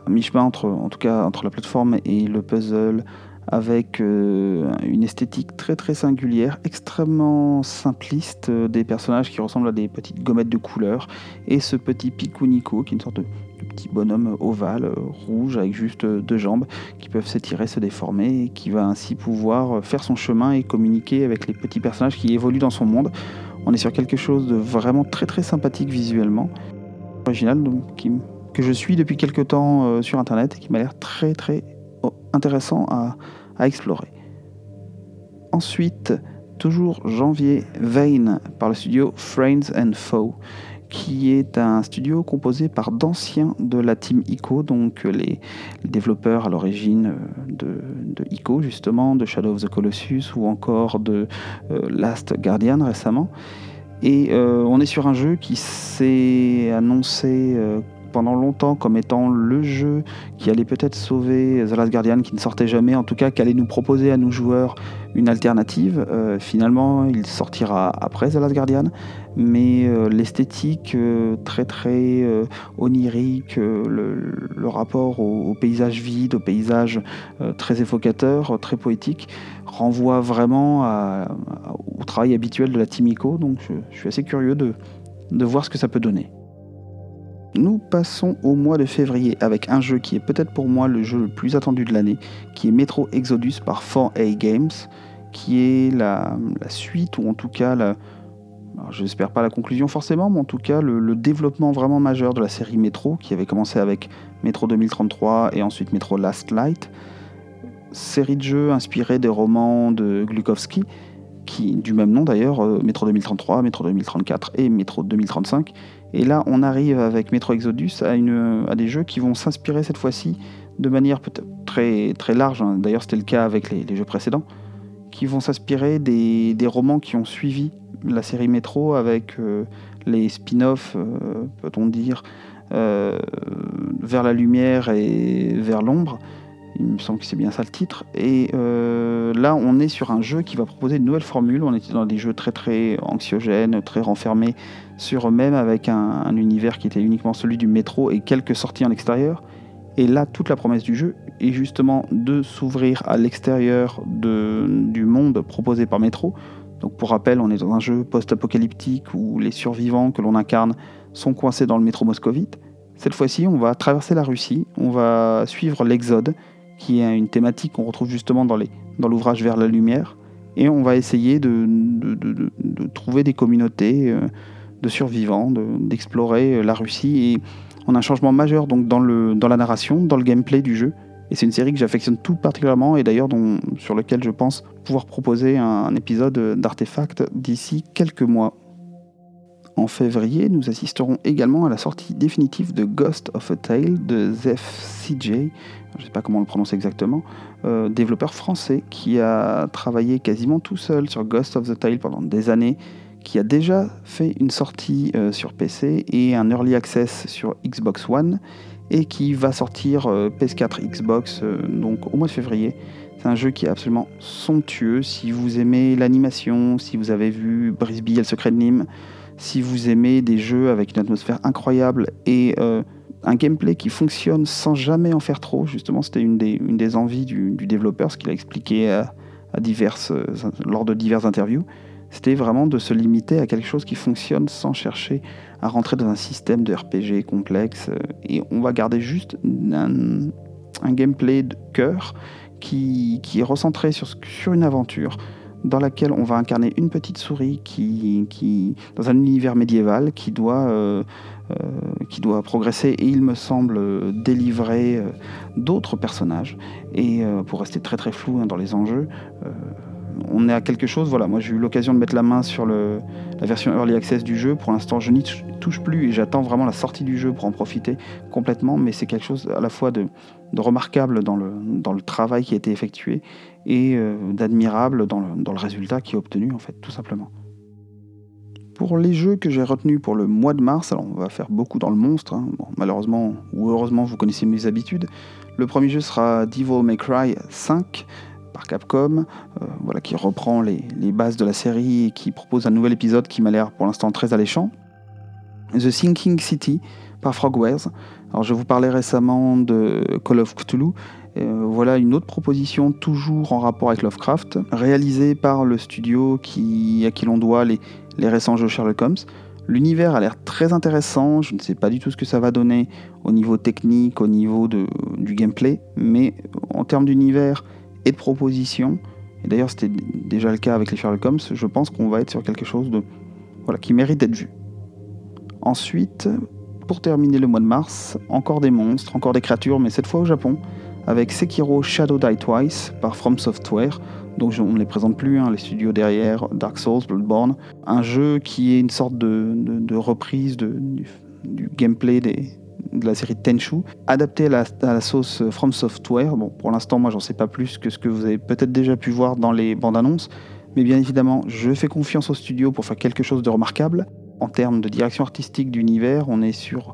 un mi-chemin entre, en tout cas, entre la plateforme et le puzzle, avec euh, une esthétique très très singulière, extrêmement simpliste, euh, des personnages qui ressemblent à des petites gommettes de couleur, et ce petit Pikuniku qui est une sorte de petit bonhomme ovale, euh, rouge, avec juste deux jambes, qui peuvent s'étirer, se déformer, et qui va ainsi pouvoir faire son chemin et communiquer avec les petits personnages qui évoluent dans son monde. On est sur quelque chose de vraiment très très sympathique visuellement, original, que je suis depuis quelques temps sur internet et qui m'a l'air très très intéressant à, explorer. Ensuite, toujours janvier, Vane par le studio Friends and Foe qui est un studio composé par d'anciens de la team ICO, donc les, développeurs à l'origine euh, de, ICO justement, de Shadow of the Colossus ou encore de euh, Last Guardian récemment. Et euh, on est sur un jeu qui s'est annoncé pendant longtemps comme étant le jeu qui allait peut-être sauver The Last Guardian, qui ne sortait jamais, en tout cas qui allait nous proposer à nous joueurs une alternative. finalement, il sortira après The Last Guardian, mais euh, l'esthétique euh, très très euh, onirique, le, rapport au, paysage vide, au paysage très évocateur, très poétique, renvoie vraiment au travail habituel de la Timico, donc je, suis assez curieux de voir ce que ça peut donner. Nous passons au mois de février avec un jeu qui est peut-être pour moi le jeu le plus attendu de l'année, qui est Metro Exodus par 4A Games, qui est la, suite ou en tout cas la, je n'espère pas la conclusion forcément, mais en tout cas le, développement vraiment majeur de la série Metro, qui avait commencé avec Metro 2033 et ensuite Metro Last Light, série de jeux inspirée des romans de Glukowski, qui, du même nom d'ailleurs, euh, Metro 2033, Metro 2034 et Metro 2035. Et là, on arrive avec Metro Exodus à, des jeux qui vont s'inspirer cette fois-ci de manière peut-être très, large, hein. d'ailleurs c'était le cas avec les, jeux précédents, qui vont s'inspirer des, romans qui ont suivi la série Métro avec euh, les spin-offs, euh, peut-on dire, euh, vers la lumière et vers l'ombre. Il me semble que c'est bien ça le titre. Et là, on est sur un jeu qui va proposer une nouvelle formule. On était dans des jeux très très anxiogènes, très renfermés sur eux-mêmes, avec un, univers qui était uniquement celui du métro et quelques sorties en extérieur. Et là, toute la promesse du jeu est justement de s'ouvrir à l'extérieur du monde proposé par Métro, donc pour rappel, on est dans un jeu post-apocalyptique où les survivants que l'on incarne sont coincés dans le métro moscovite. Cette fois-ci, on va traverser la Russie, on va suivre l'Exode, qui est une thématique qu'on retrouve justement dans, l'ouvrage Vers la lumière, et on va essayer de, trouver des communautés euh, de survivants, d'explorer euh, la Russie. Et on a un changement majeur donc dans, dans la narration, dans le gameplay du jeu. Et c'est une série que j'affectionne tout particulièrement et d'ailleurs sur lequel je pense pouvoir proposer un, épisode d'Artefact d'ici quelques mois. En février, nous assisterons également à la sortie définitive de Ghost of a Tale de Zef CJ, je ne sais pas comment le prononce exactement, euh, développeur français qui a travaillé quasiment tout seul sur Ghost of the Tale pendant des années, qui a déjà fait une sortie euh, sur PC et un early access sur Xbox One et qui va sortir euh, PS4, Xbox donc au mois de février. C'est un jeu qui est absolument somptueux. Si vous aimez l'animation, si vous avez vu Brisby et le secret de Nîmes, si vous aimez des jeux avec une atmosphère incroyable et euh, un gameplay qui fonctionne sans jamais en faire trop, justement, c'était une des, envies du, développeur, ce qu'il a expliqué diverses, lors de diverses interviews, c'était vraiment de se limiter à quelque chose qui fonctionne sans chercher à rentrer dans un système de RPG complexe. Euh, et on va garder juste un, gameplay de cœur qui, est recentré sur une aventure dans laquelle on va incarner une petite souris qui, dans un univers médiéval qui doit, euh, euh, qui doit progresser et il me semble délivrer d'autres personnages. Et pour rester très très flou hein, dans les enjeux, on est à quelque chose. Voilà, moi j'ai eu l'occasion de mettre la main sur la version Early Access du jeu. Pour l'instant, je n'y touche plus et j'attends vraiment la sortie du jeu pour en profiter complètement. Mais c'est quelque chose à la fois de, remarquable dans le, dans le travail qui a été effectué et euh, d'admirable dans le, résultat qui est obtenu, en fait, tout simplement. Pour les jeux que j'ai retenus pour le mois de mars, alors on va faire beaucoup dans le monstre, hein. malheureusement ou heureusement vous connaissez mes habitudes. Le premier jeu sera Devil May Cry 5 par Capcom, euh, voilà, qui reprend les, bases de la série et qui propose un nouvel épisode qui m'a l'air pour l'instant très alléchant. The Sinking City par Frogwares. Alors je vous parlais récemment de Call of Cthulhu. Euh, voilà une autre proposition toujours en rapport avec Lovecraft, réalisée par le studio à qui l'on doit les, récents jeux Sherlock Holmes. L'univers a l'air très intéressant, je ne sais pas du tout ce que ça va donner au niveau technique, au niveau du gameplay, mais en termes d'univers et de propositions, et d'ailleurs c'était déjà le cas avec les Sherlock Holmes, je pense qu'on va être sur quelque chose de, voilà, qui mérite d'être vu. Ensuite, pour terminer le mois de mars, encore des monstres, encore des créatures, mais cette fois au Japon, avec Sekiro Shadow Die Twice par From Software, donc on ne les présente plus, hein, les studios derrière, Dark Souls, Bloodborne. Un jeu qui est une sorte de, reprise du, gameplay de la série Tenchu, adapté à la, sauce From Software. Bon, pour l'instant, moi, j'en sais pas plus que ce que vous avez peut-être déjà pu voir dans les bandes annonces, mais bien évidemment, je fais confiance au studio pour faire quelque chose de remarquable. En termes de direction artistique d'univers, on est sur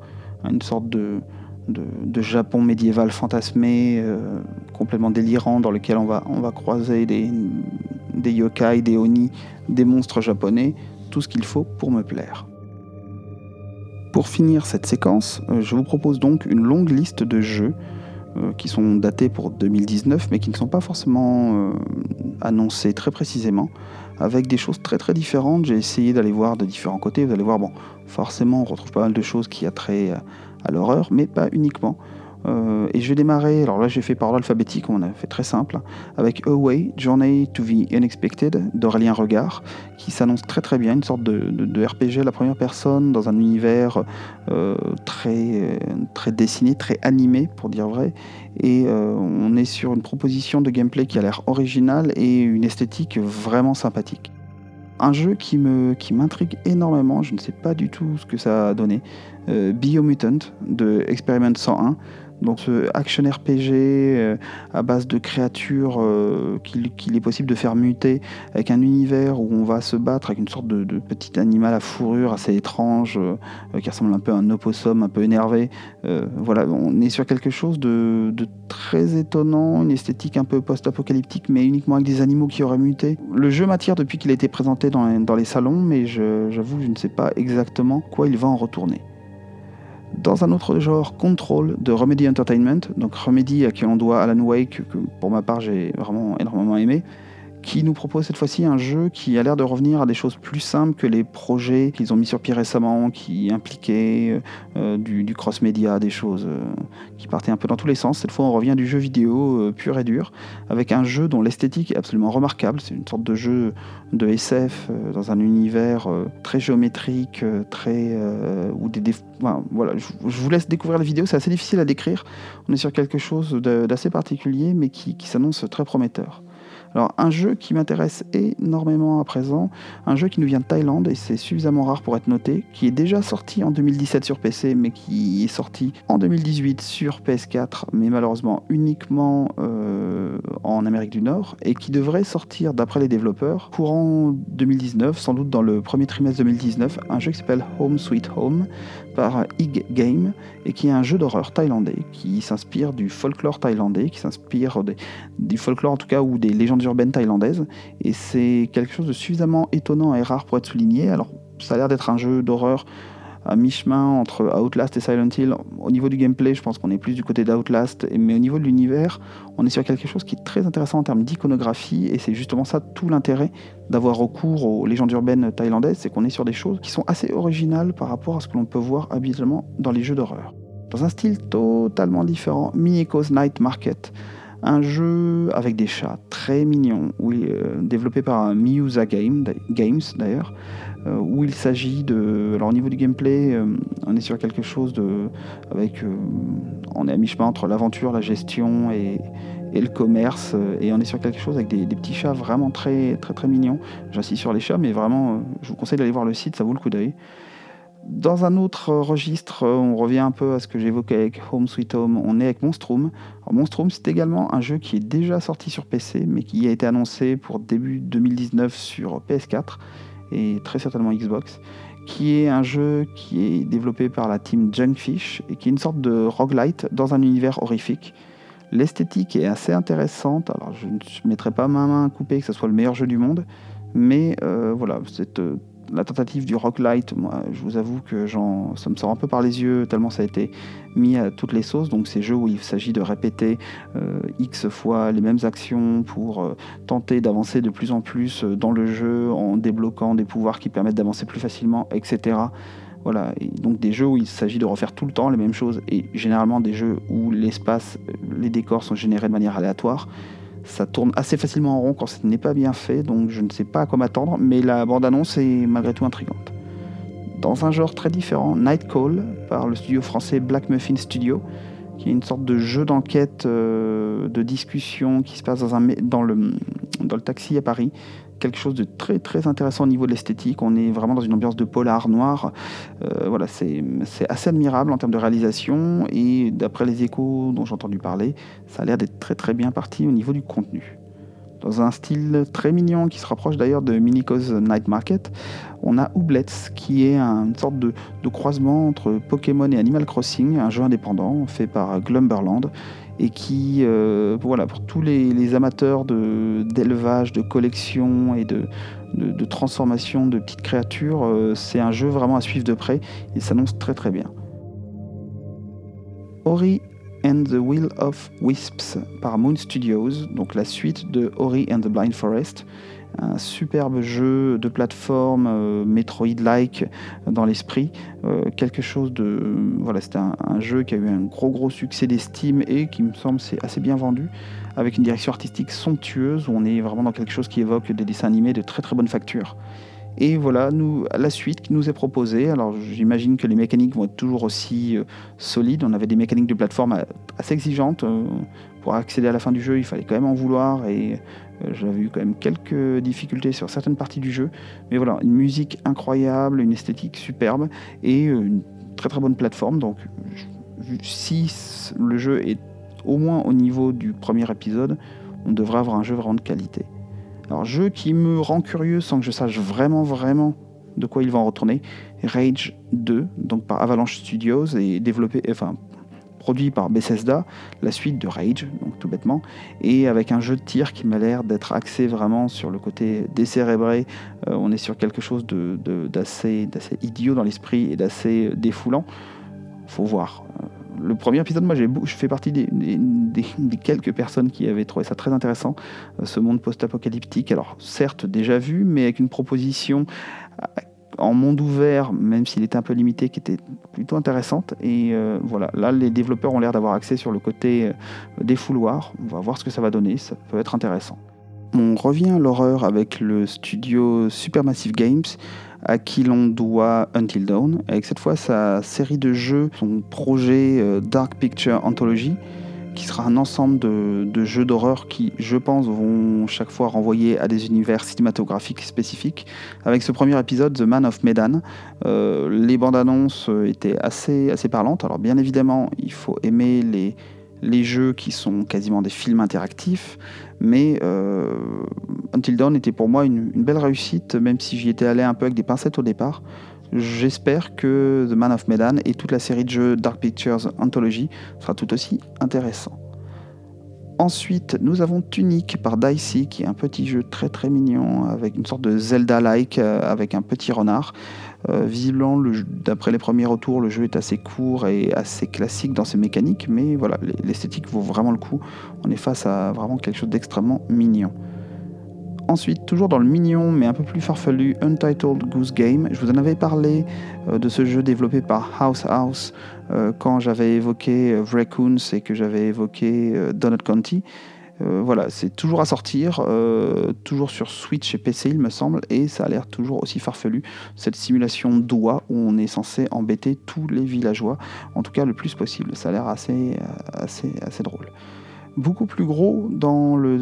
une sorte de, de, Japon médiéval fantasmé, euh, complètement délirant, dans lequel on va, on va croiser des, des yokai, des oni, des monstres japonais, tout ce qu'il faut pour me plaire. Pour finir cette séquence, euh, je vous propose donc une longue liste de jeux euh, qui sont datés pour 2019 mais qui ne sont pas forcément annoncés très précisément avec des choses très très différentes. J'ai essayé d'aller voir de différents côtés. Vous allez voir, bon, forcément, on retrouve pas mal de choses qui a trait à l'horreur, mais pas uniquement. Euh, et je démarrer, alors là j'ai fait par ordre alphabétique, on a fait très simple, avec Away, Journey to the Unexpected d'Aurélien Regard, qui s'annonce très très bien, une sorte de, RPG à la première personne, dans un univers euh, très, très dessiné, très animé pour dire vrai. Et euh, on est sur une proposition de gameplay qui a l'air originale et une esthétique vraiment sympathique un jeu qui qui m'intrigue énormément, je ne sais pas du tout ce que ça a donné. Euh, Biomutant de Experiment 101. Donc ce action RPG euh, à base de créatures euh, qu'il est possible de faire muter avec un univers où on va se battre avec une sorte de, petit animal à fourrure assez étrange qui ressemble un peu à un opossum un peu énervé. voilà, on est sur quelque chose de, très étonnant, une esthétique un peu post-apocalyptique mais uniquement avec des animaux qui auraient muté. Le jeu m'attire depuis qu'il a été présenté dans, les salons mais j'avoue je ne sais pas exactement quoi il va en retourner. Dans un autre genre, Control de Remedy Entertainment, donc Remedy à qui on doit Alan Wake, que pour ma part j'ai vraiment énormément aimé, qui nous propose cette fois-ci un jeu qui a l'air de revenir à des choses plus simples que les projets qu'ils ont mis sur pied récemment, qui impliquaient euh, du, cross-média, des choses euh, qui partaient un peu dans tous les sens. Cette fois, on revient du jeu vidéo euh, pur et dur, avec un jeu dont l'esthétique est absolument remarquable. C'est une sorte de jeu de SF dans un univers très géométrique, très ou des, voilà. Je, vous laisse découvrir la vidéo. C'est assez difficile à décrire. On est sur quelque chose d'assez particulier, mais qui s'annonce très prometteur. Alors un jeu qui m'intéresse énormément à présent, un jeu qui nous vient de Thaïlande et c'est suffisamment rare pour être noté, qui est déjà sorti en 2017 sur PC mais qui est sorti en 2018 sur PS4 mais malheureusement uniquement euh, en Amérique du Nord et qui devrait sortir d'après les développeurs courant 2019, sans doute dans le premier trimestre 2019, un jeu qui s'appelle Home Sweet Home par Ig Game et qui est un jeu d'horreur thaïlandais qui s'inspire du folklore thaïlandais, qui s'inspire du folklore en tout cas ou des légendes urbaines thaïlandaises. Et c'est quelque chose de suffisamment étonnant et rare pour être souligné. Alors ça a l'air d'être un jeu d'horreur à mi-chemin entre Outlast et Silent Hill. Au niveau du gameplay, je pense qu'on est plus du côté d'Outlast, mais au niveau de l'univers, on est sur quelque chose qui est très intéressant en termes d'iconographie, et c'est justement ça tout l'intérêt d'avoir recours aux légendes urbaines thaïlandaises, c'est qu'on est sur des choses qui sont assez originales par rapport à ce que l'on peut voir habituellement dans les jeux d'horreur. Dans un style totalement différent, Mineko's Night Market, Un jeu avec des chats très mignons, oui, développé par Game, Games d'ailleurs, où il s'agit de... Alors au niveau du gameplay, on est sur quelque chose de... avec... on est à mi-chemin entre l'aventure, la gestion et, le commerce. Euh, et on est sur quelque chose avec des, petits chats vraiment très très très mignons. J'insiste sur les chats, mais vraiment, euh, je vous conseille d'aller voir le site, ça vaut le coup d'œil. Dans un autre registre, euh, on revient un peu à ce que j'évoquais avec Home Sweet Home. On est avec Monstrum. Alors c'est également un jeu qui est déjà sorti sur PC, mais qui a été annoncé pour début 2019 sur PS4 et très certainement Xbox qui est un jeu qui est développé par la team Junkfish et qui est une sorte de roguelite dans un univers horrifique. L'esthétique est assez intéressante. Alors, je ne mettrai pas ma main à couper que ce soit le meilleur jeu du monde, mais euh, voilà, c'est euh, la tentative du roguelite. Moi, je vous avoue que ça me sort un peu par les yeux tellement ça a été mis à toutes les sauces. Donc, ces jeux où il s'agit de répéter euh, x fois les mêmes actions pour tenter d'avancer de plus en plus dans le jeu en débloquant des pouvoirs qui permettent d'avancer plus facilement, etc. Voilà, donc des jeux où il s'agit de refaire tout le temps les mêmes choses, et généralement des jeux où l'espace, les décors sont générés de manière aléatoire. Ça tourne assez facilement en rond quand ce n'est pas bien fait, donc je ne sais pas à quoi m'attendre, mais la bande-annonce est malgré tout intrigante. Dans un genre très différent, Night Call, par le studio français Black Muffin Studio, qui est une sorte de jeu d'enquête, euh, de discussion qui se passe dans, le taxi à Paris, quelque chose de très très intéressant au niveau de l'esthétique. On est vraiment dans une ambiance de polar noir. Euh, voilà, c'est assez admirable en termes de réalisation et d'après les échos dont j'ai entendu parler, ça a l'air d'être très très bien parti au niveau du contenu. Dans un style très mignon qui se rapproche d'ailleurs de Minico's Night Market, on a Ooblets qui est une sorte de, de croisement entre Pokémon et Animal Crossing, un jeu indépendant fait par Glumberland et qui, euh, voilà, pour tous les, amateurs d'élevage, de, collection et de, de, transformation de petites créatures, euh, c'est un jeu vraiment à suivre de près et s'annonce très très bien. Ori and the Will of Wisps par Moon Studios, donc la suite de Ori and the Blind Forest un superbe jeu de plateforme euh, Metroid-like dans l'esprit. Euh, quelque chose de. Voilà, c'était un, jeu qui a eu un gros gros succès d'estime et qui me semble c'est assez bien vendu, avec une direction artistique somptueuse où on est vraiment dans quelque chose qui évoque des dessins animés de très très bonne facture. Et voilà, nous, la suite qui nous est proposée. Alors j'imagine que les mécaniques vont être toujours aussi euh, solides. On avait des mécaniques de plateforme assez exigeantes. pour accéder à la fin du jeu, il fallait quand même en vouloir et euh, j'avais eu quand même quelques difficultés sur certaines parties du jeu. Mais voilà, une musique incroyable, une esthétique superbe et euh, une très très bonne plateforme. Donc si le jeu est au moins au niveau du premier épisode, on devrait avoir un jeu vraiment de qualité. Alors jeu qui me rend curieux sans que je sache vraiment vraiment de quoi il va en retourner, Rage 2, donc par Avalanche Studios et développé, produit par Bethesda, la suite de Rage, donc tout bêtement, et avec un jeu de tir qui m'a l'air d'être axé vraiment sur le côté décérébré. Euh, on est sur quelque chose d'assez idiot dans l'esprit et d'assez défoulant. Faut voir. Euh, le premier épisode, moi, je fais partie des, des, quelques personnes qui avaient trouvé ça très intéressant, euh, ce monde post-apocalyptique. Alors, certes, déjà vu, mais avec une proposition en monde ouvert, même s'il était un peu limité, qui était plutôt intéressante. Et euh, voilà, là, les développeurs ont l'air d'avoir accès sur le côté euh, des fouloirs. On va voir ce que ça va donner, ça peut être intéressant. On revient à l'horreur avec le studio Supermassive Games, à qui l'on doit Until Dawn, avec cette fois sa série de jeux, son projet euh, Dark Picture Anthology qui sera un ensemble de, jeux d'horreur qui, je pense, vont chaque fois renvoyer à des univers cinématographiques spécifiques. Avec ce premier épisode, The Man of Medan, euh, les bandes annonces étaient assez, assez parlantes. Alors bien évidemment, il faut aimer les, les jeux qui sont quasiment des films interactifs, mais euh, Until Dawn était pour moi une belle réussite, même si j'y étais allé un peu avec des pincettes au départ. J'espère que The Man of Medan et toute la série de jeux Dark Pictures Anthology sera tout aussi intéressant. Ensuite, nous avons Tunic par Dicey, qui est un petit jeu très très mignon, avec une sorte de Zelda-like, euh, avec un petit renard. Euh, visiblement, d'après les premiers retours, le jeu est assez court et assez classique dans ses mécaniques, mais voilà, l'esthétique vaut vraiment le coup. On est face à vraiment quelque chose d'extrêmement mignon. Ensuite, toujours dans le mignon mais un peu plus farfelu, Untitled Goose Game. Je vous en avais parlé euh, de ce jeu développé par House House euh, quand j'avais évoqué euh, Raccoons et que j'avais évoqué Donut County. Euh, voilà, c'est toujours à sortir, euh, toujours sur Switch et PC, il me semble, et ça a l'air toujours aussi farfelu. Cette simulation doigt où on est censé embêter tous les villageois, en tout cas le plus possible. Ça a l'air assez, assez, assez drôle beaucoup plus gros dans, le,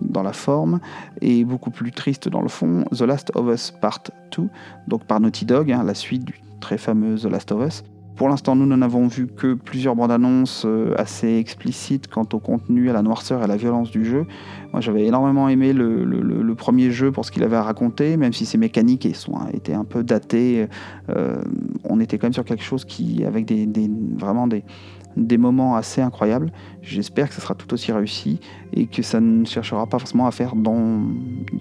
dans la forme et beaucoup plus triste dans le fond, The Last of Us Part 2, donc par Naughty Dog, hein, la suite du très fameux The Last of Us. Pour l'instant, nous n'en avons vu que plusieurs bandes annonces euh, assez explicites quant au contenu, à la noirceur et à la violence du jeu. Moi, j'avais énormément aimé le, premier jeu pour ce qu'il avait à raconter, même si ses mécaniques étaient un peu datées. Euh, on était quand même sur quelque chose qui, avec des, vraiment des, des moments assez incroyables. J'espère que ça sera tout aussi réussi et que ça ne cherchera pas forcément à faire dans,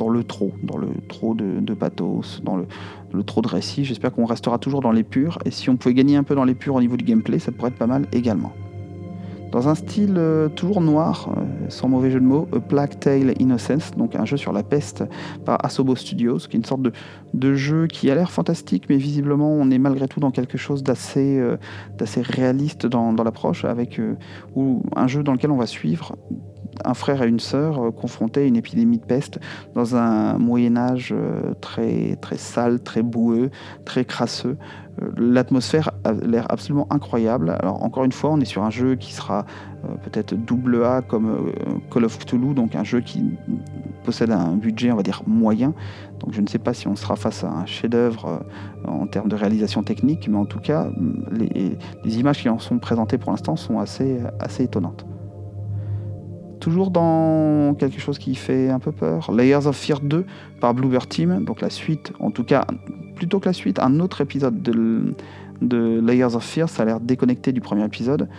le trop, dans le trop de, pathos, dans le, trop de récits. J'espère qu'on restera toujours dans les purs et si on pouvait gagner un peu dans les purs au niveau du gameplay, ça pourrait être pas mal également dans un style euh, toujours noir, euh, sans mauvais jeu de mots, Plague Tale Innocence, donc un jeu sur la peste par Asobo Studios, qui est une sorte de, jeu qui a l'air fantastique, mais visiblement on est malgré tout dans quelque chose d'assez euh, réaliste dans, l'approche, avec un jeu dans lequel on va suivre un frère et une sœur confrontés à une épidémie de peste dans un Moyen Âge très, très sale, très boueux, très crasseux. L'atmosphère a l'air absolument incroyable. Alors encore une fois, on est sur un jeu qui sera euh, peut-être double A comme euh, Call of Cthulhu, donc un jeu qui possède un budget, on va dire, moyen. Donc je ne sais pas si on sera face à un chef-d'œuvre euh, en termes de réalisation technique, mais en tout cas, les, images qui en sont présentées pour l'instant sont assez étonnantes toujours dans quelque chose qui fait un peu peur. Layers of Fear 2 par Bluebird Team, donc la suite, en tout cas plutôt que la suite, un autre épisode de, Layers of Fear, ça a l'air déconnecté du premier épisode.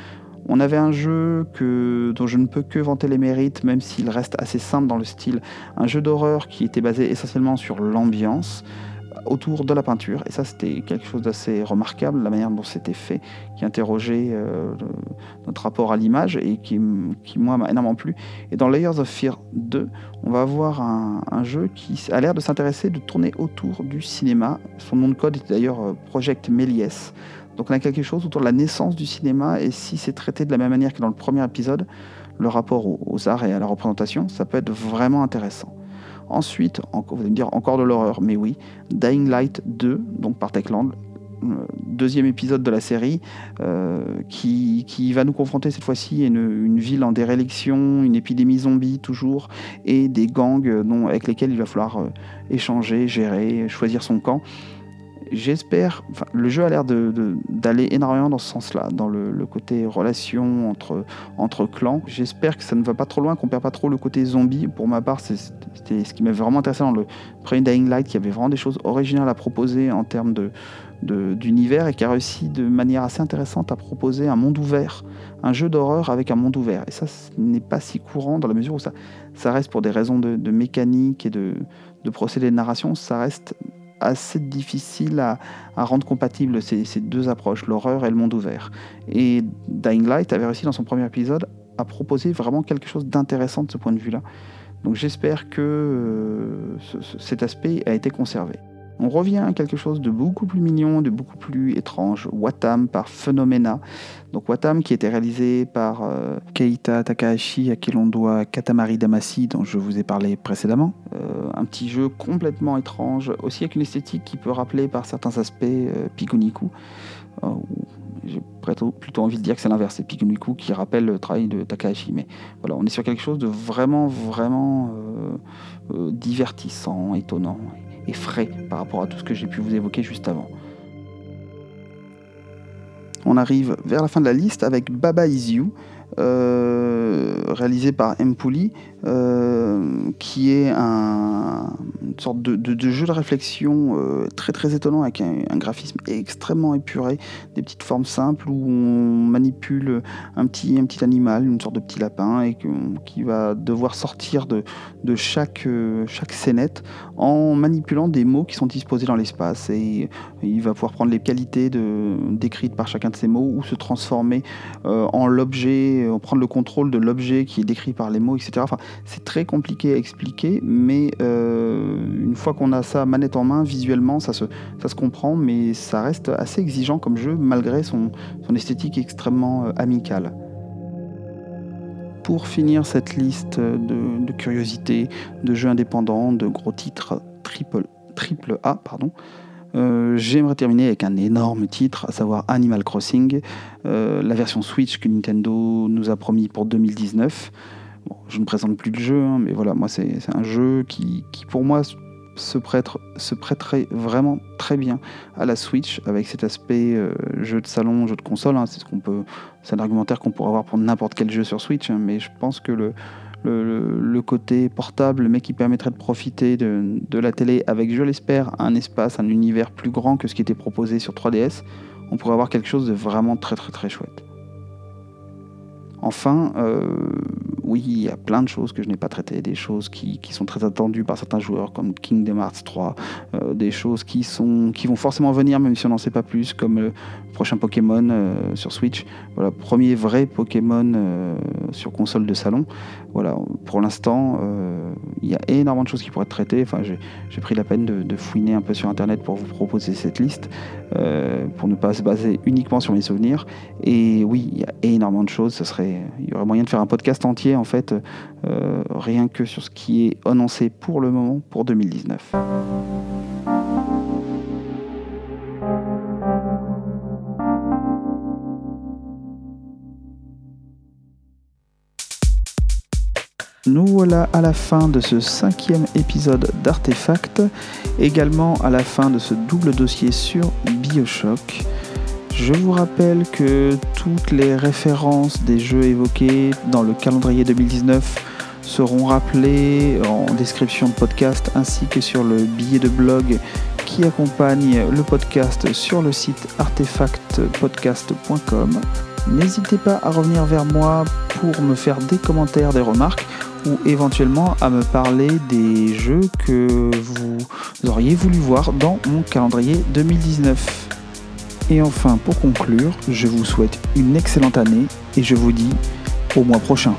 On avait un jeu dont je ne peux que vanter les mérites, même s'il reste assez simple dans le style, un jeu d'horreur qui était basé essentiellement sur l'ambiance, autour de la peinture. Et ça, c'était quelque chose d'assez remarquable, la manière dont c'était fait, qui interrogeait euh, notre rapport à l'image et qui, qui moi, m'a énormément plu. Et dans Layers of Fear 2, on va avoir un, jeu qui a l'air de s'intéresser, de tourner autour du cinéma. Son nom de code est d'ailleurs euh, Project Méliès. Donc on a quelque chose autour de la naissance du cinéma et si c'est traité de la même manière que dans le premier épisode, le rapport aux arts et à la représentation, ça peut être vraiment intéressant. Ensuite, vous allez me dire encore de l'horreur, mais oui, Dying Light 2, donc par Techland, euh, deuxième épisode de la série, euh, qui, va nous confronter cette fois-ci à une, ville en déréliction, une épidémie zombie toujours, et des gangs euh, avec lesquels il va falloir échanger, gérer, choisir son camp j'espère. le jeu a l'air d'aller énormément dans ce sens-là, dans le, côté relation entre, entre clans. J'espère que ça ne va pas trop loin, qu'on perd pas trop le côté zombie. Pour ma part, c'était ce qui m'avait vraiment intéressé dans le premier Dying Light, qui avait vraiment des choses originales à proposer en termes de d'univers et qui a réussi de manière assez intéressante à proposer un monde ouvert, un jeu d'horreur avec un monde ouvert. Et ça, ce n'est pas si courant dans la mesure où ça, ça reste pour des raisons de, mécanique et de, de procédé de narration, ça reste assez difficile à, rendre compatibles ces, deux approches, l'horreur et le monde ouvert. Et Dying Light avait réussi dans son premier épisode à proposer vraiment quelque chose d'intéressant de ce point de vue-là. Donc j'espère que euh, cet aspect a été conservé. On revient à quelque chose de beaucoup plus mignon, de beaucoup plus étrange, Watam par Phenomena. Donc Watam qui était réalisé par euh, Keita Takahashi, à qui l'on doit Katamari Damacy, dont je vous ai parlé précédemment. Euh, un petit jeu complètement étrange, aussi avec une esthétique qui peut rappeler par certains aspects euh, Pikuniku. J'ai plutôt envie de dire que c'est l'inverse, c'est Pikuniku qui rappelle le travail de Takahashi. Mais voilà, on est sur quelque chose de vraiment, vraiment divertissant, étonnant et frais par rapport à tout ce que j'ai pu vous évoquer juste avant. On arrive vers la fin de la liste avec Baba Is You, euh, réalisé par M. Euh, qui est un, une sorte de, jeu de réflexion euh, très très étonnant avec un, graphisme extrêmement épuré, des petites formes simples où on manipule un petit, un petit animal, une sorte de petit lapin, et qui va devoir sortir de, chaque, chaque scénette en manipulant des mots qui sont disposés dans l'espace. Et il va pouvoir prendre les qualités décrites par chacun de ces mots ou se transformer en l'objet euh, prendre le contrôle de l'objet qui est décrit par les mots, etc. c'est très compliqué à expliquer, mais euh, une fois qu'on a ça manette en main, visuellement, ça se, comprend, mais ça reste assez exigeant comme jeu, malgré son, esthétique extrêmement euh, amicale. pour finir cette liste de, curiosités, de jeux indépendants, de gros titres triple, triple A, pardon, euh, J'aimerais terminer avec un énorme titre, à savoir Animal Crossing, la version Switch que Nintendo nous a promis pour 2019. Je ne présente plus le jeu, hein, mais voilà, moi c'est un jeu qui, pour moi se, prête, se prêterait vraiment très bien à la Switch avec cet aspect euh, jeu de salon, jeu de console. Hein, c'est ce qu'on peut, c'est un argumentaire qu'on pourrait avoir pour n'importe quel jeu sur Switch, hein, mais je pense que le, le, côté portable, mais qui permettrait de profiter de, de la télé avec, je l'espère, un espace, un univers plus grand que ce qui était proposé sur 3DS, on pourrait avoir quelque chose de vraiment très très très chouette. Enfin, euh, oui, il y a plein de choses que je n'ai pas traitées, des choses qui, sont très attendues par certains joueurs comme Kingdom Hearts 3, euh, des choses qui, vont forcément venir même si on n'en sait pas plus, comme le prochain Pokémon euh, sur Switch. Voilà, premier vrai Pokémon sur console de salon. Voilà, pour l'instant, il y a énormément de choses qui pourraient être traitées. Enfin, j'ai pris la peine de, fouiner un peu sur Internet pour vous proposer cette liste, pour ne pas se baser uniquement sur mes souvenirs. Et oui, il y a énormément de choses. Il y aurait moyen de faire un podcast entier en fait, euh, rien que sur ce qui est annoncé pour le moment pour 2019. Nous voilà à la fin de ce cinquième épisode d'Artefact, également à la fin de ce double dossier sur Bioshock. Je vous rappelle que toutes les références des jeux évoqués dans le calendrier 2019 seront rappelées en description de podcast ainsi que sur le billet de blog qui accompagne le podcast sur le site artefactpodcast.com. N'hésitez pas à revenir vers moi pour me faire des commentaires, des remarques ou éventuellement à me parler des jeux que vous auriez voulu voir dans mon calendrier 2019. Et enfin, pour conclure, je vous souhaite une excellente année et je vous dis au mois prochain.